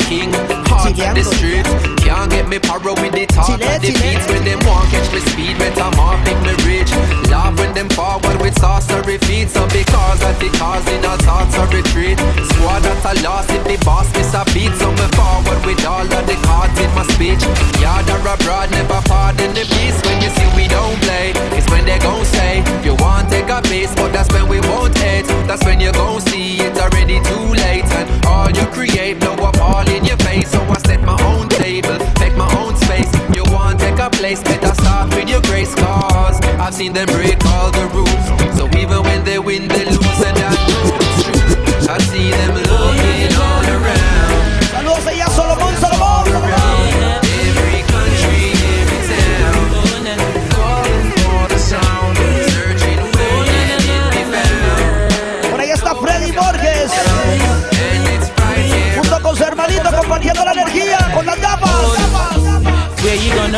king, heart of the street. Can't get me paro with the talk of the beats when them want catch me speed. When I'm off, make me rich. Laugh when them forward with sorcery feet. So because of the cause in our thoughts of retreat. Squad that I lost if the boss miss a beat. So me forward with all of the cards in my speech. Yard or abroad, never pardon the peace. When you see we don't play, it's when they gon' say you want take a base, but that's when we won't hate. That's when you gon' see it's already too late. And all you create blow up all in your face. So I set my own table, make my own space. You want take a place, better start with your grace. Cause I've seen them break all the rules.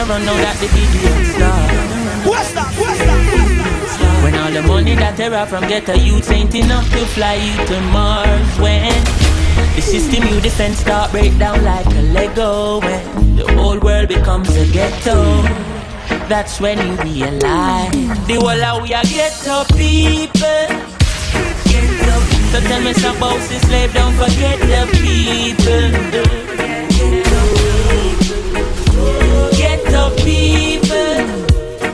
Where you gonna run now that? The DJ start? Cuesta, cuesta. When all the money that they rob from ghetto youths ain't enough to fly you to Mars. When the system you defend start break down like a Lego. When the whole world becomes a ghetto. That's when you realize The whole of we are ghetto people. Ghetto So tell me some boss is slave, don't forget the people Ghetto people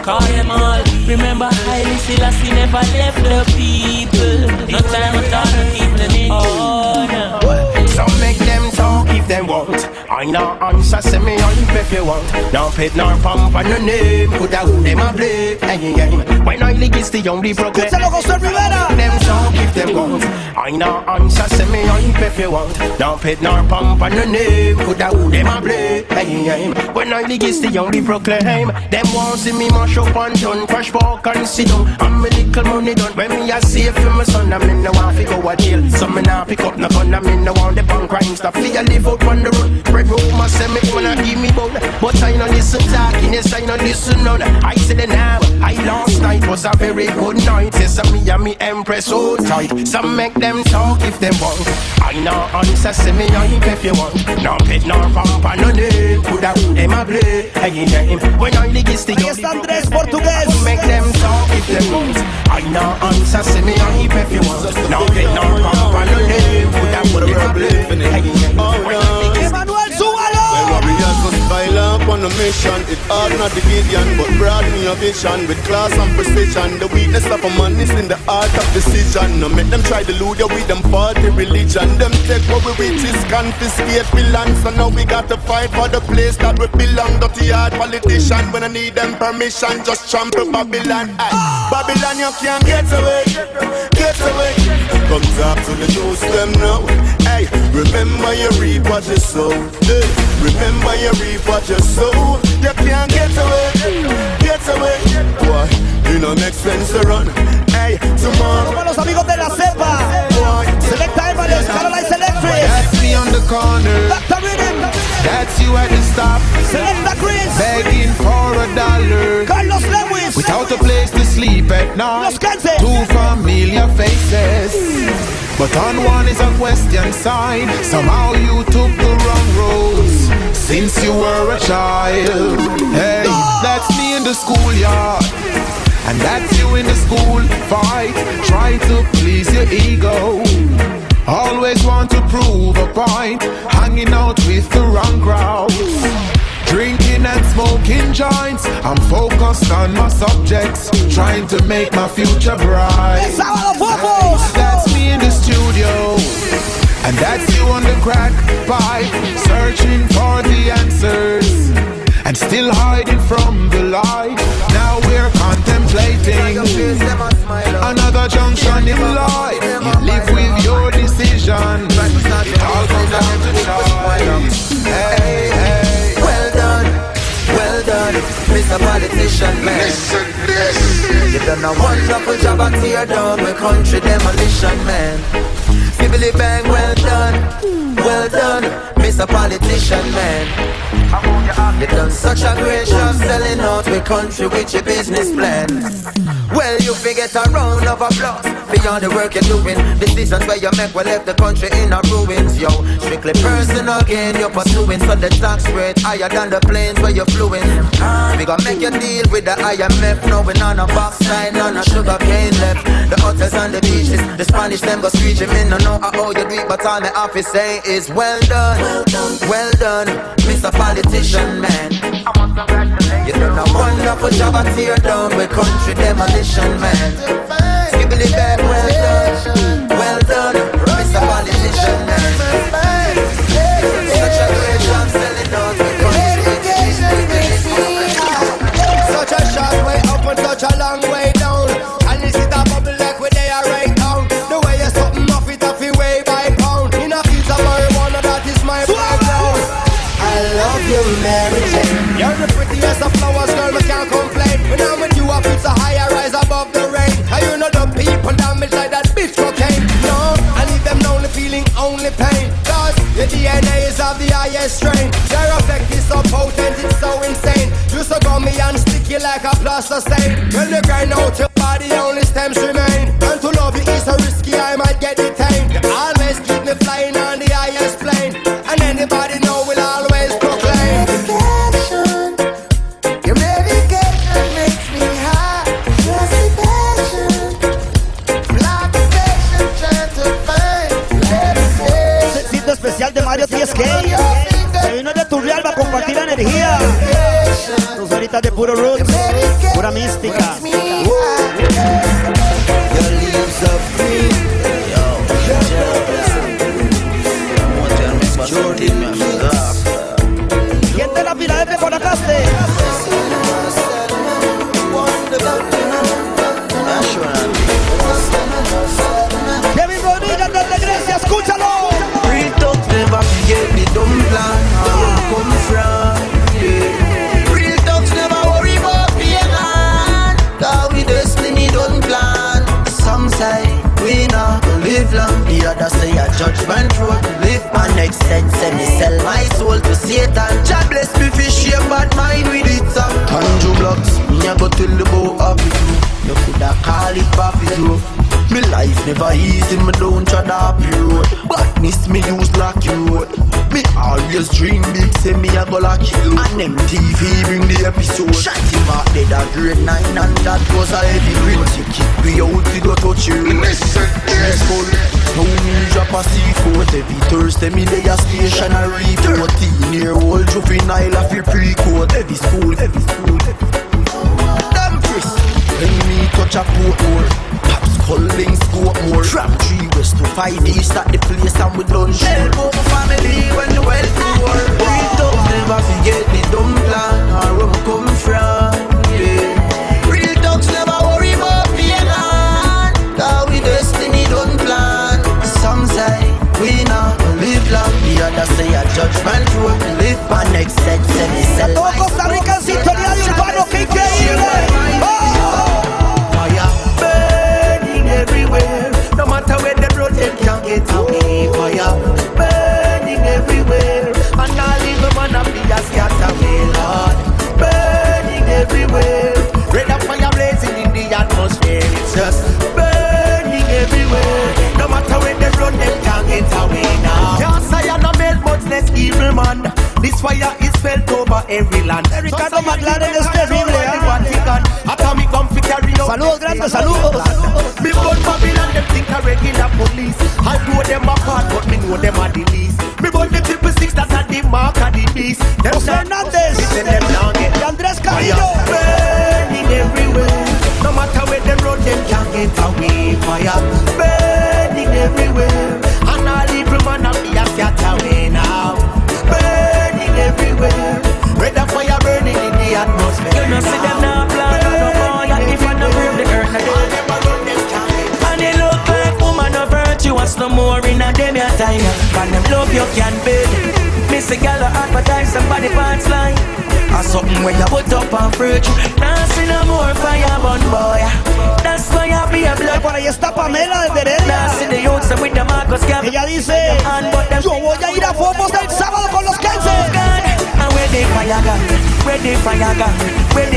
Call them all. Remember, Haile Selassie never left the people. No time at all to keep them in order. So make them talk if they want. I know answer, say me on if you want. No pit nor pump on your name. Could I who them a blame? Hey, hey. When I league is the only problem. Escúchalo, José Rivera. Them talk if they want. I know answer, say me on if you want. No pit nor pump on your name. Could I who them a blame? Hey, hey, hey. When I league is the only proclaim. Them want see me mash up and done. Crash walk and sit down. I'm a little money done. When me a save for my son, I'm in the want to go a jail. So me nah pick up no gun. I'm in the want the punk crime stuff. Me a live out on the road. Bread rumor say me wanna give me bone. But I no listen talking. Yes, I no listen none. I said it now. I last night was a very good night. Yes, and me and me empress so tight. Some make them talk if they want. I know answer say me on if you want. No pit nor pump and no name. Could I who them a play? Hey, hey, when I dig is the Ahí está Andrés Portugués. Make them talk if they want. I know answer say me on if you want. No pit nor pump and no name. Could I who them a play? Hey, hey, oh, on a mission. It art, not the Gideon, but broaden your vision with class and precision. The weakness of a man is in the art of decision. No make them try to lure you with them faulty religion. Them take what we reach is confiscate belong. So now we got to fight for the place that we belong. Dirty hard politician, when I need them permission, just trample Babylon. Aye. Babylon, you can't get away, get away. Come talk to the youth, them now. Hey, remember you reap what you sow. Hey, remember you reap what you sow. You can't get away, get away. Boy, you know make sense to run. Hey, tomorrow. Como los amigos de la cepa. Selecta Evans, Caroline Electric. That's me on the corner. Dr. Rhythm. That's you at the stop. Selecta Chris. Begging for a dollar. Carlos Lewis. Without a place to sleep at night. Two familiar faces. But on one is a question sign. Somehow you took the wrong roads since you were a child. Hey, that's me in the schoolyard. And that's you in the school fight. Try to please your ego. Always want to prove a point. Hanging out with the wrong crowd. Drinking and smoking joints. I'm focused on my subjects. Trying to make my future bright. That's me in the studio. And that's you on the crack pipe. Searching for the answers. And still hiding from the light. Now we're contemplating another junction in life. You live with your decision. It all comes down to choice. Hey, hey. Well done, well done, Mr. Politician Man. You've done a wonderful job at tear down my country demolition man. Bibbly bang, well done, well done, Mr. Politician Man. You've done such a great job selling out the country with your business plan. Well, you figure a round of applause beyond the work you're doing. Decisions where you make will left the country in a ruins, yo. Strictly personal gain you're pursuing, so the tax rate higher than the planes where you're fluing. We gonna make you deal with the IMF, knowing on a box sign, on a sugar cane left. The hotels and the beaches, the Spanish them go screeching. Me no know how you do it, but all my office say is well done, well done, well done, Mr. Politician man. You done a wonderful job at tear down with country demolition man. Skibbly back, well done, well done, Mr. Politician man. Pain. Cause the DNA is of the highest strain. Their effect is so potent, it's so insane. You so gummy and sticky like a plaster stain. When you grind out your body, only stems remain. Energía. De puro roots, pura mística. My sense and me sell my soul to Satan. God bless me for share bad mind with it so Andrew blocks, me a go tell the happy too You coulda call it papi too me life never easy, me don't try to road Badness me use lock you. Road Me always dream big, say me a go lock you. And MTV bring the episode. Shot him out dead at grade 9 and that was a heavy grit You kick me out, we go touch you. Listen, Stressful, Now me drop a C4 Every Thursday me lay a stationary. 14 year old juvenile a fi pre-code Every school, every school, Damn Chris. When me touch a port hole Pops calling scope more. Trap 3 west to 5 east at the place and we done shoot Help family when the well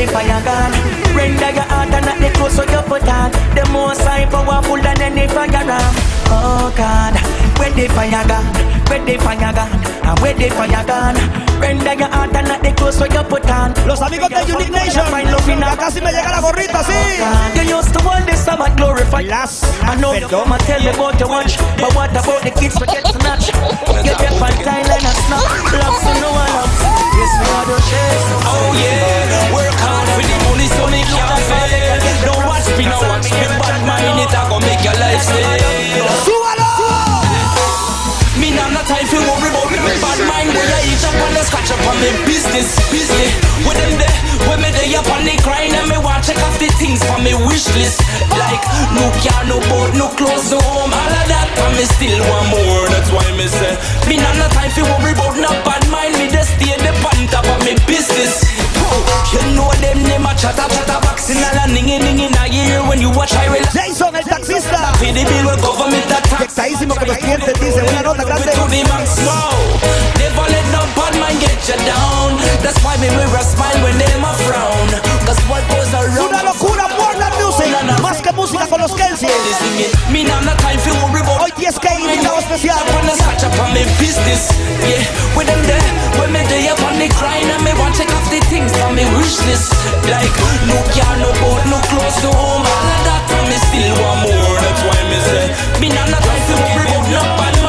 the fire gone. Render your heart and not the clothes so you put on. The most high powerful than any fire ram. Oh God, where the fire gone, where the fire gone, and where the fire gone. Render your heart and not the clothes so you put on. Los amigos de Unique Nation. Ya casi me llega la gorrita, oh, sí. You used to want this Sabbath glorify Las. I know you come and tell me about your watch But what about the kids forget to match Get your fan Thailand and snap Loves to no one loves Oh yeah, work hard for the money so me can't fail. Don't watch me, watch me, mind it, I go make your life stay. Time for worry about me. Bad mind Where you eat up on the scratch up on me. Business, business. With them there, when me there up on the grind And me want check off the things for me wish list. Like no car, no boat, no clothes, no home. All of that, and me still want more. That's why me say Me nah no time for worry about no bad mind Me just stay the on top of me business You know them name a chatter chatter boxing All a ningy ningy na ear when you watch I relax Jason, el taxista. The bill with government attack Extadísimo con los clientes, dice. Una nota grande. to the max now. Never let no bad man get you down. That's why me wear a smile when them a frown. Cause what goes around. Música con los about. Hoy 10K invitado especial. Me still want more. That's why me say, me now no time for worry about no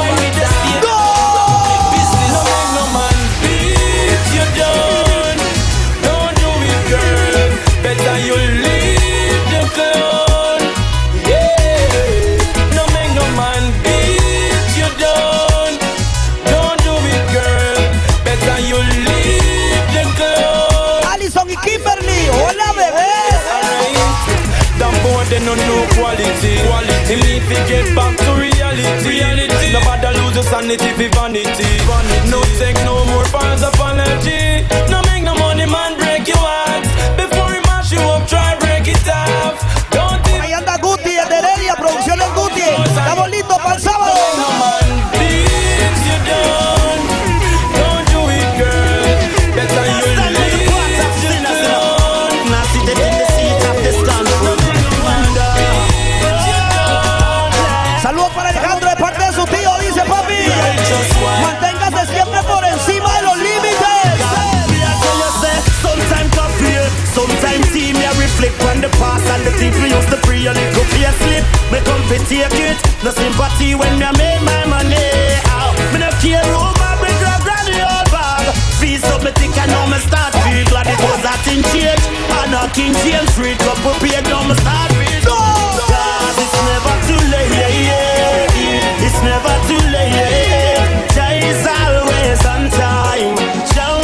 sanity for take it, No sympathy when me make my money. Ow. Me no care who my bring grab granny old bag. Feast up me think I know me start feel glad it was a thing change. And a King James Street up prepared now me start feel. No! Cause it's never too late. Yeah, yeah. It's never too late. Jah is always on time. Jah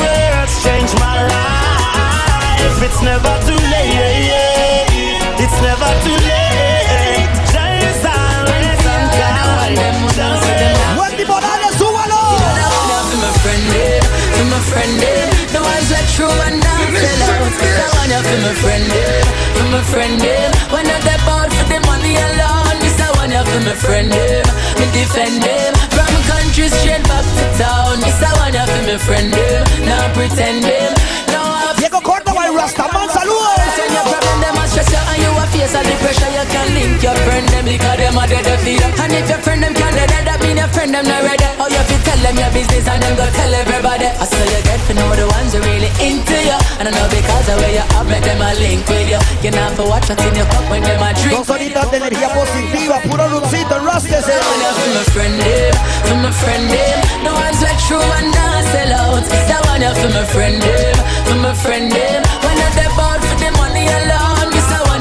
change my life. It's never too true and not sell out. That one yeah, for my friend, eh, for my friend, eh. When I step out for the money alone, this a one yeah, for my friend, eh. Me defend them from country straight back to town. This a one yeah, for my friend, eh. Now pretend them. Now I Diego Córdoba y Rastaman, saludos. You a the pressure. You can link your friend them because them a dead for you. And if your friend them can't dead, that mean your friend them not ready. How you fi tell them your business and then go tell everybody. I saw you get to know the ones who really into you. And I know because of where you up, make them a link with you. You not for watch what's in your cup when them a drink. Dos horitas de energía positiva, puro Lucito. That yeah, for my friend them, for my friend them. The ones like true and not sell out. That one yeah, for my friend them, for my friend them. When I step out for the money alone,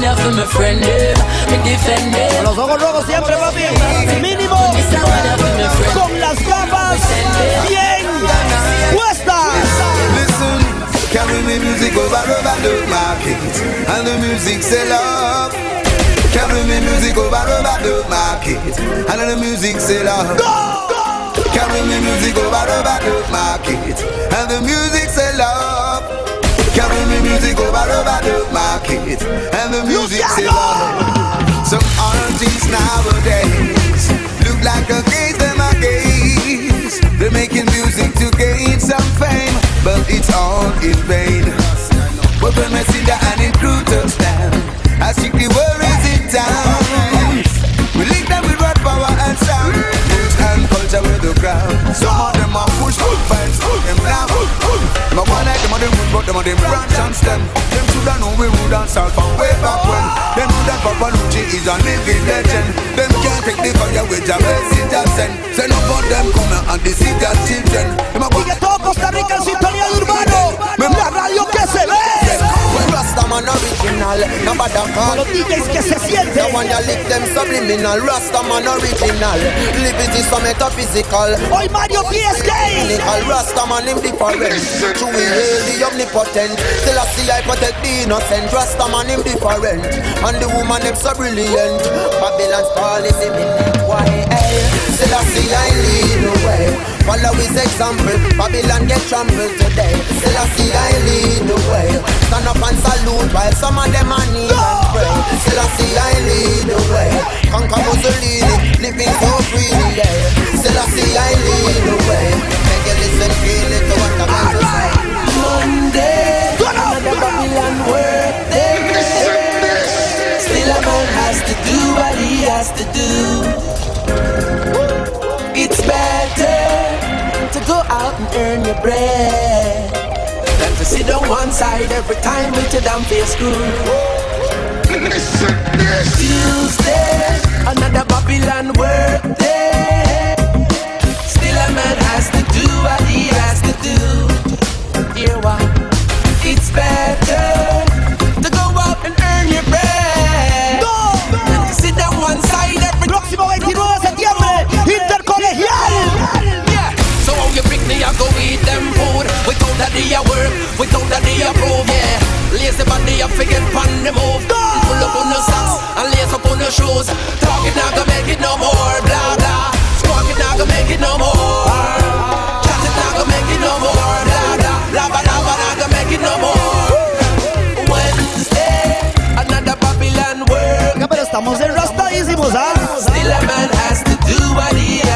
this a one yeah, for my friend them. Me defend them. Los ojos rojos siempre, papi. Mínimo. Con las gafas bien puestas. Listen, carry me music over over the market, and the music sell up. Carry me music over over the market, and the music sell up. Carry me music over over the market, and the music sell up. Carry me music over over the market, and the music sell up. Some artists nowadays look like a gaze them a gaze. They're making music to gain some fame, but it's all in vain. But when I see the and crew touchdown, I strictly worries it down. We link them with rock power and sound, roots and culture with the crowd. Some of them are push good vibes, them them branch and stem. Them shoulda know we rude and salt from way back when. Them know that Papa Lucci is a living legend. Them can't take the fire with a blessing that send. Send up on them come and deceive their children. Them a Y que todo Costa Rica en sintonía de urbano. La radio que se ve. Rastaman original, nobody call Los DJs que se sienten. The one that lick them subliminal, Rastaman original. Liberty so metaphysical. Hoy Mario TSK. Clinical Rastaman him different. To we hail the omnipotent. Still I see I protect the innocent. Rastaman him different. And the woman them so brilliant. Babylon's policy me why eh? Still I see I lead the way. Follow his example. Babylon get trampled today. Still I see I lead the way. Stand up and salute while some of them are kneel and pray. Still I see I lead the way. Conquer Mussolini, living so freely. Yeah. Still I see I lead the way. Make you listen, feel it to what I'm about to say. Monday, another Babylon work day. Still a man has to do what he has to do. It's better to go out and earn your bread than to sit on one side every time with your damn face screw. Tuesday, another Babylon work day. Still a man has to do what he has to do. Hear what? It's better to go out and earn your bread than to sit on one side every Próximo how you pick I go eat them food. Without a day of work, without a day of proof, yeah. Lazy body, I forget pan the move. Pull up on the socks and lace up on the shoes. Talk it not gonna make it no more, blah blah. Squawk it not gonna make it no more. Chat it not gonna make it no more, blah blah. Lava lava not gonna make it no more. Wednesday, another Babylon work. Ya, pero estamos enrastadísimos, ¿ah? Still a man has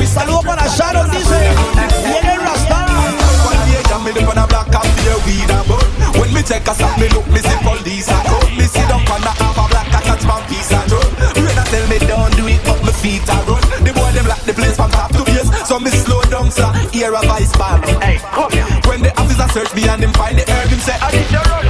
Fui saludo para Sharon, dice. Viene Rasta. Me look on a black and beer weed a bun When me take a sap, me look, me see police a come Me see them and I have a black and catch my piece a When I tell me don't do it, up my feet a run The boy them lock the place from top to base. So me slow down, sir, hear a vice band. Hey, come here. When the officer search me and him find the herb, him say, I need your run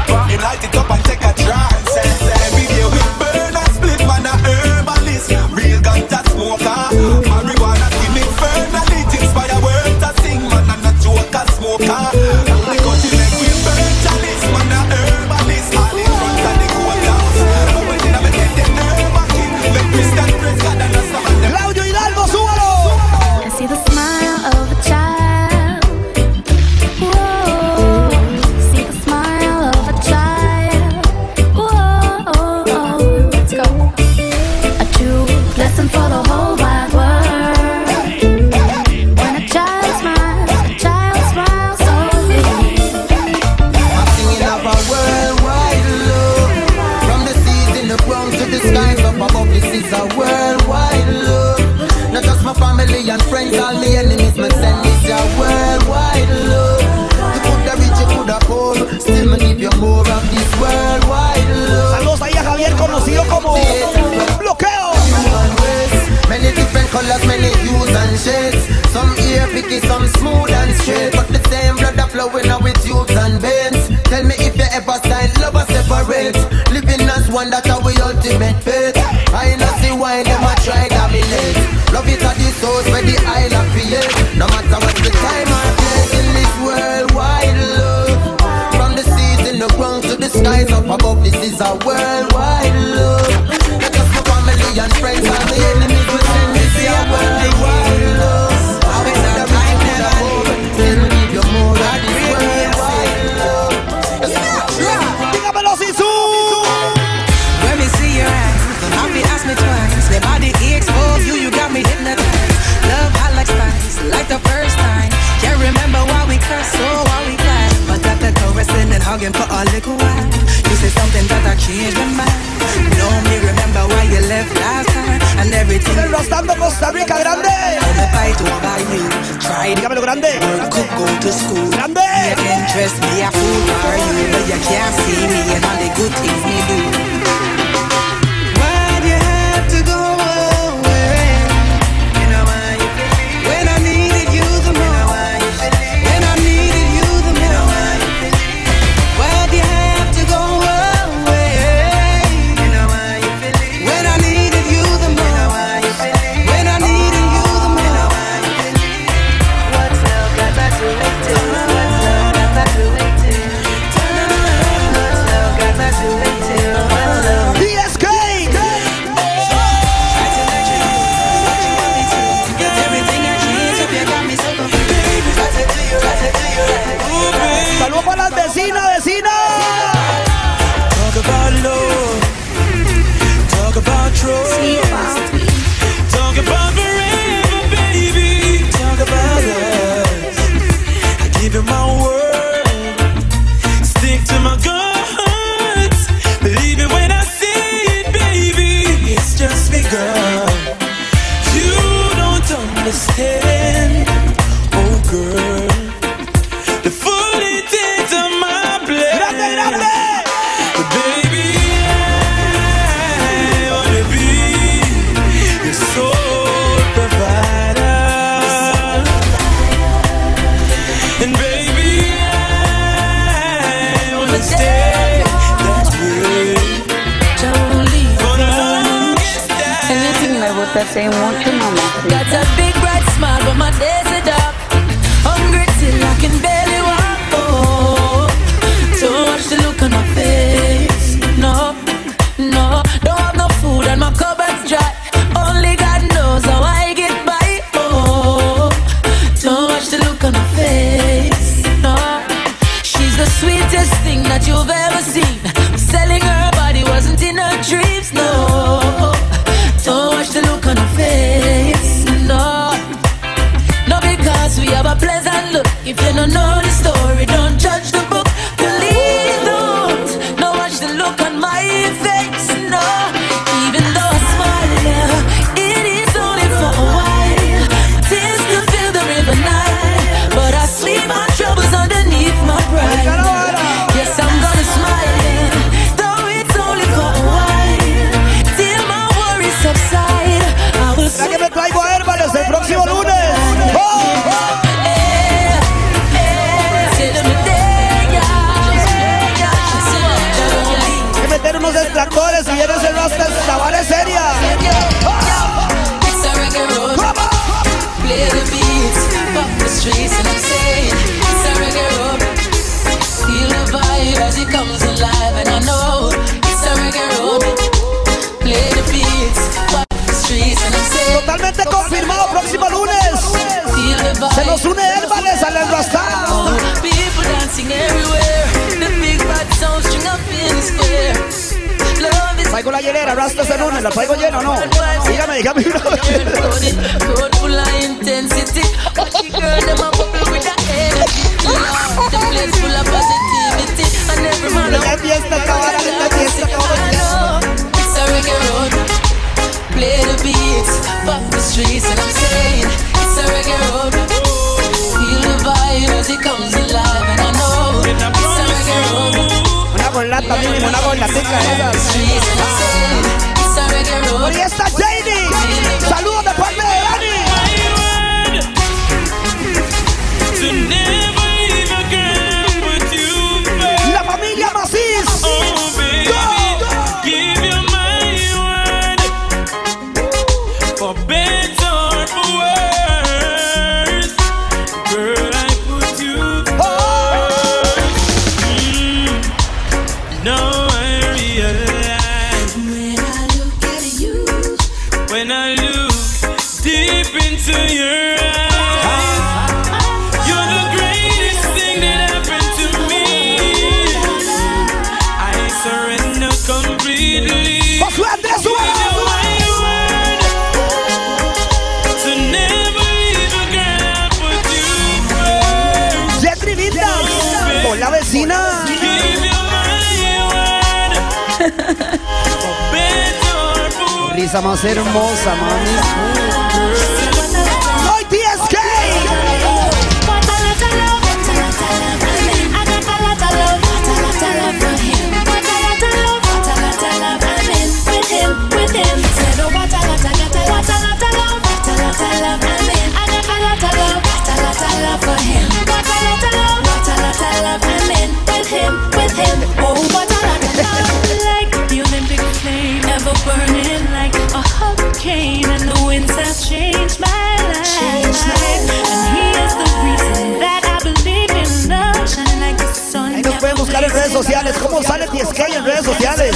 sociales. ¿Cómo sale TSK en redes sociales?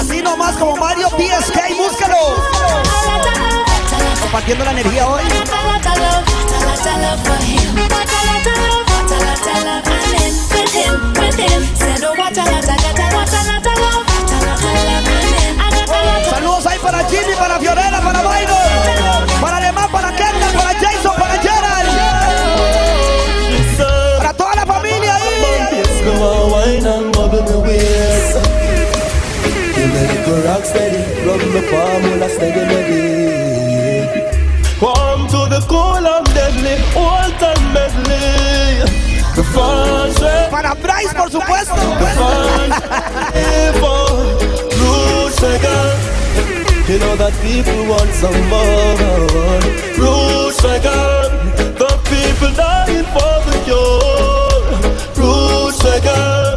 Así nomás como Mario TSK, búscalo. Compartiendo la energía hoy. Steady, rub me palm while I steady me beat. Warm to the cool and deadly, old and medley. The fans Para Bryce, por supuesto. The fans Root shaker. You know that people want some more. Root shaker. The people dying for the cure. Root shaker.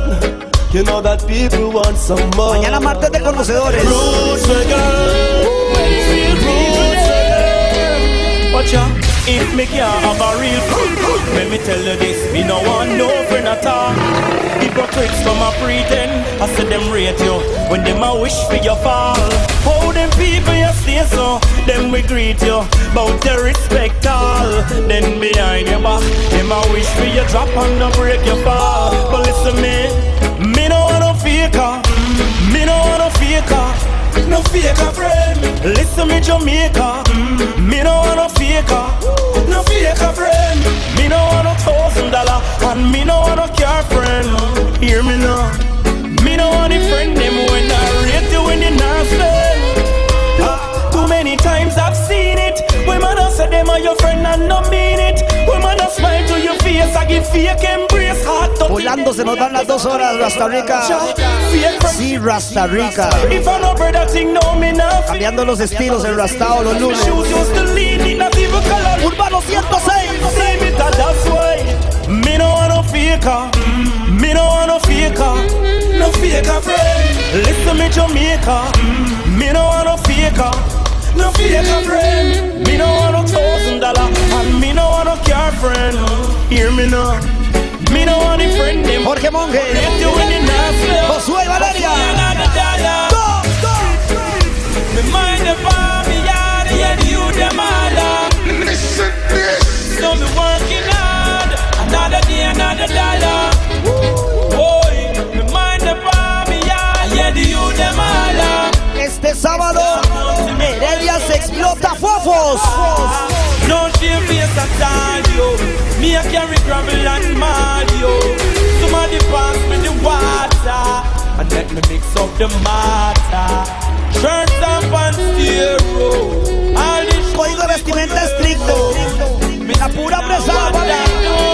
You know that people want some more. Mañana martes de conocedores. Root shaker. Root shaker. Watch out, if me can't have a real friend Let me tell you this, me no want no friend at all Hypocrites come a pretend I say them rate you When them a wish for your fall How them people you stay so Them we greet you Bout the respect all Then behind your back Them a wish for your drop and no break your fall But listen me faker no faker friend. Listen me Jamaica, mm. me no want no faker. No faker friend. Me no want no thousand dollar and me no want no car friend. Hear me now. Me no want a friend them when I rate you you not spend. Ah, too many times I've seen it. When mother say them are your friend and no mean it. When mother smile to your face, I give fake embrace. Volando se nos van las dos horas, Rasta Rica. Sí, Rasta Rica. Cambiando los estilos en Rastao los lunes. Urbano 106. no faker friend. Listen me Jamaica, mm, me no want no faker, no faker friend. Me no want no thousand dollar, and me no want no friend. Hear me now. Me no want it friend them. Jorge Monge. Josué Valeria. Go, go. Me mind the farm, me yard, yeah, you them all Listen this. So me working hard. Another day, another dollar. Boy, me mind the farm, me yard, yeah, you them all este sábado, Heredia se explota fofos. No shame face at all, yo. Me a carry gravel and mud. Somebody pass me the water and let me mix up the matter. Shirts and pants zero. All this código de vestimenta estricto. La pura preserva.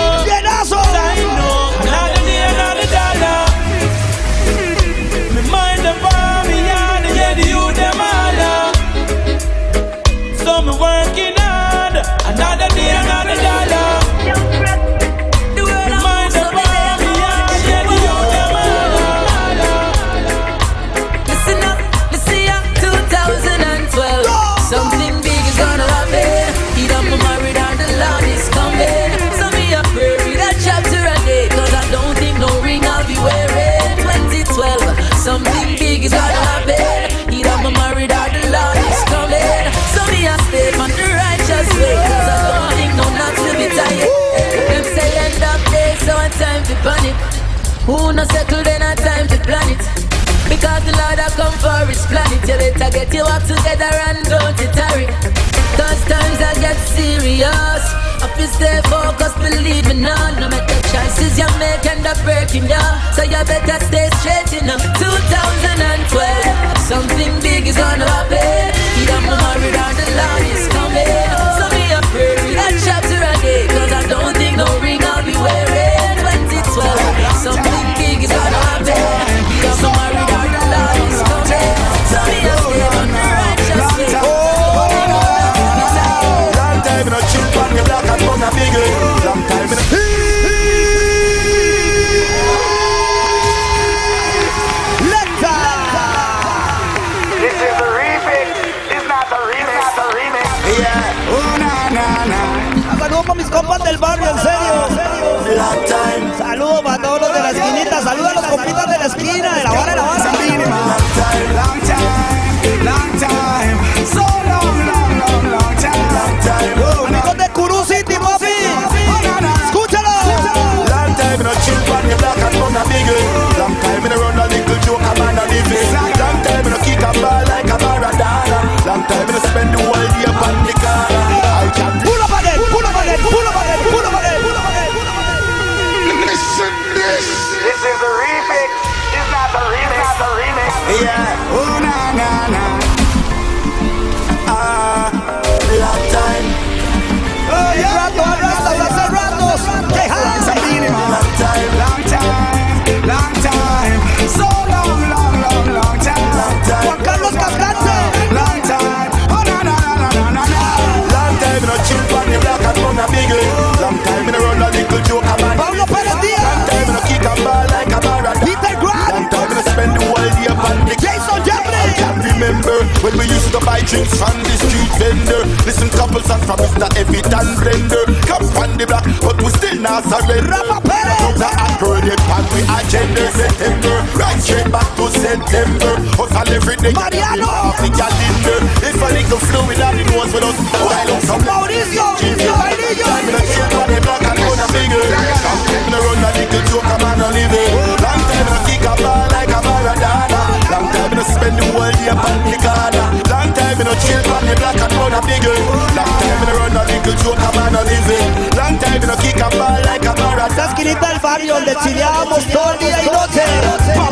grita el barrio donde chileamos todo el día y noche.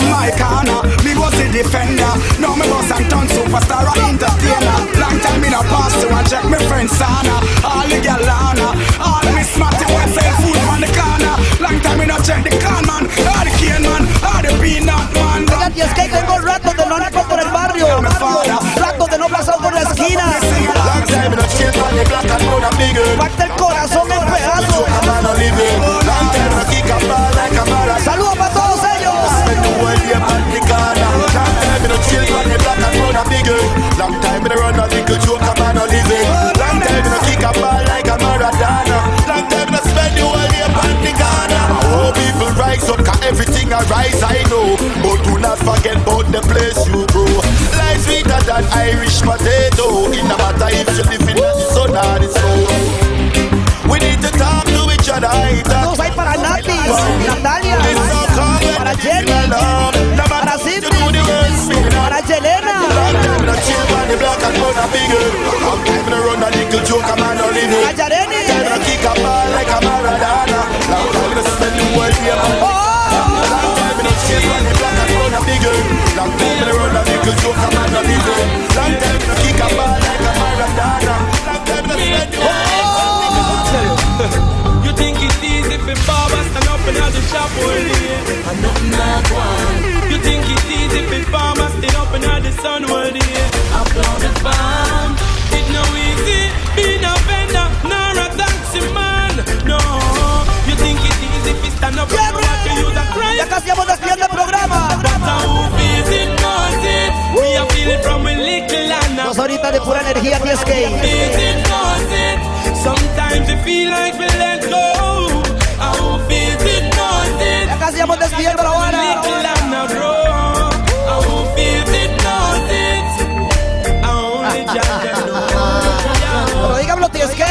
My corner, me was the defender. Now me boss turn superstar, entertainer. Long time me no pass to and check me friend sana. All the know. But do not forget about the place you grow. Life sweeter than Irish potato. It no matter if you live in the sun or the snow. We need to talk to each other. No, wait para Natalie. Natalie. Feels it knows it. Ya casi vamos despidiendo la hora. Little and a grow. I who feels it knows it. I only judge and know. Pero dígamelo, TSK.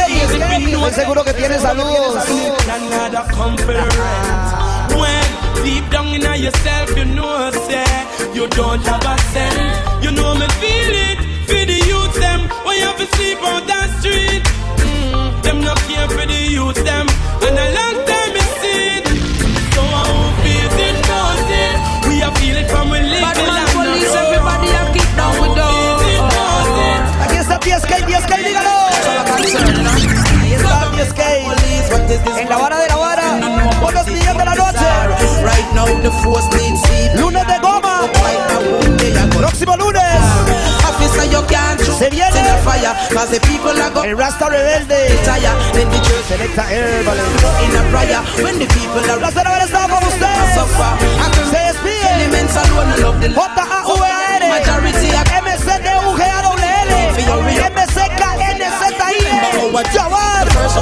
Estoy seguro que tiene saludos. Another conference. When deep down in yourself you know say you don't have a cent. You know me feel them not for the youth them. And a long time is seen. So I won't feel it, knows it. We are feel it from a little Bad man and police, a everybody a kick down with doors. Aquí está TSK, TSK, dígalo. Ahí está TSK. En la vara de la vara. Por los días de la noche. Right now the force needs sleep. Lunes de goma. Próximo lunes. Are going El Rasta Rebelde. tire. Then the church Selecta Herbal. in a prayer. When the people are Placer haber estado con ustedes. suffer. I can Se despide. elements alone love the J-A-V-A-R. M-C-D-U-G-A-W-L. M-C-K-N-Z-I. Jawar. first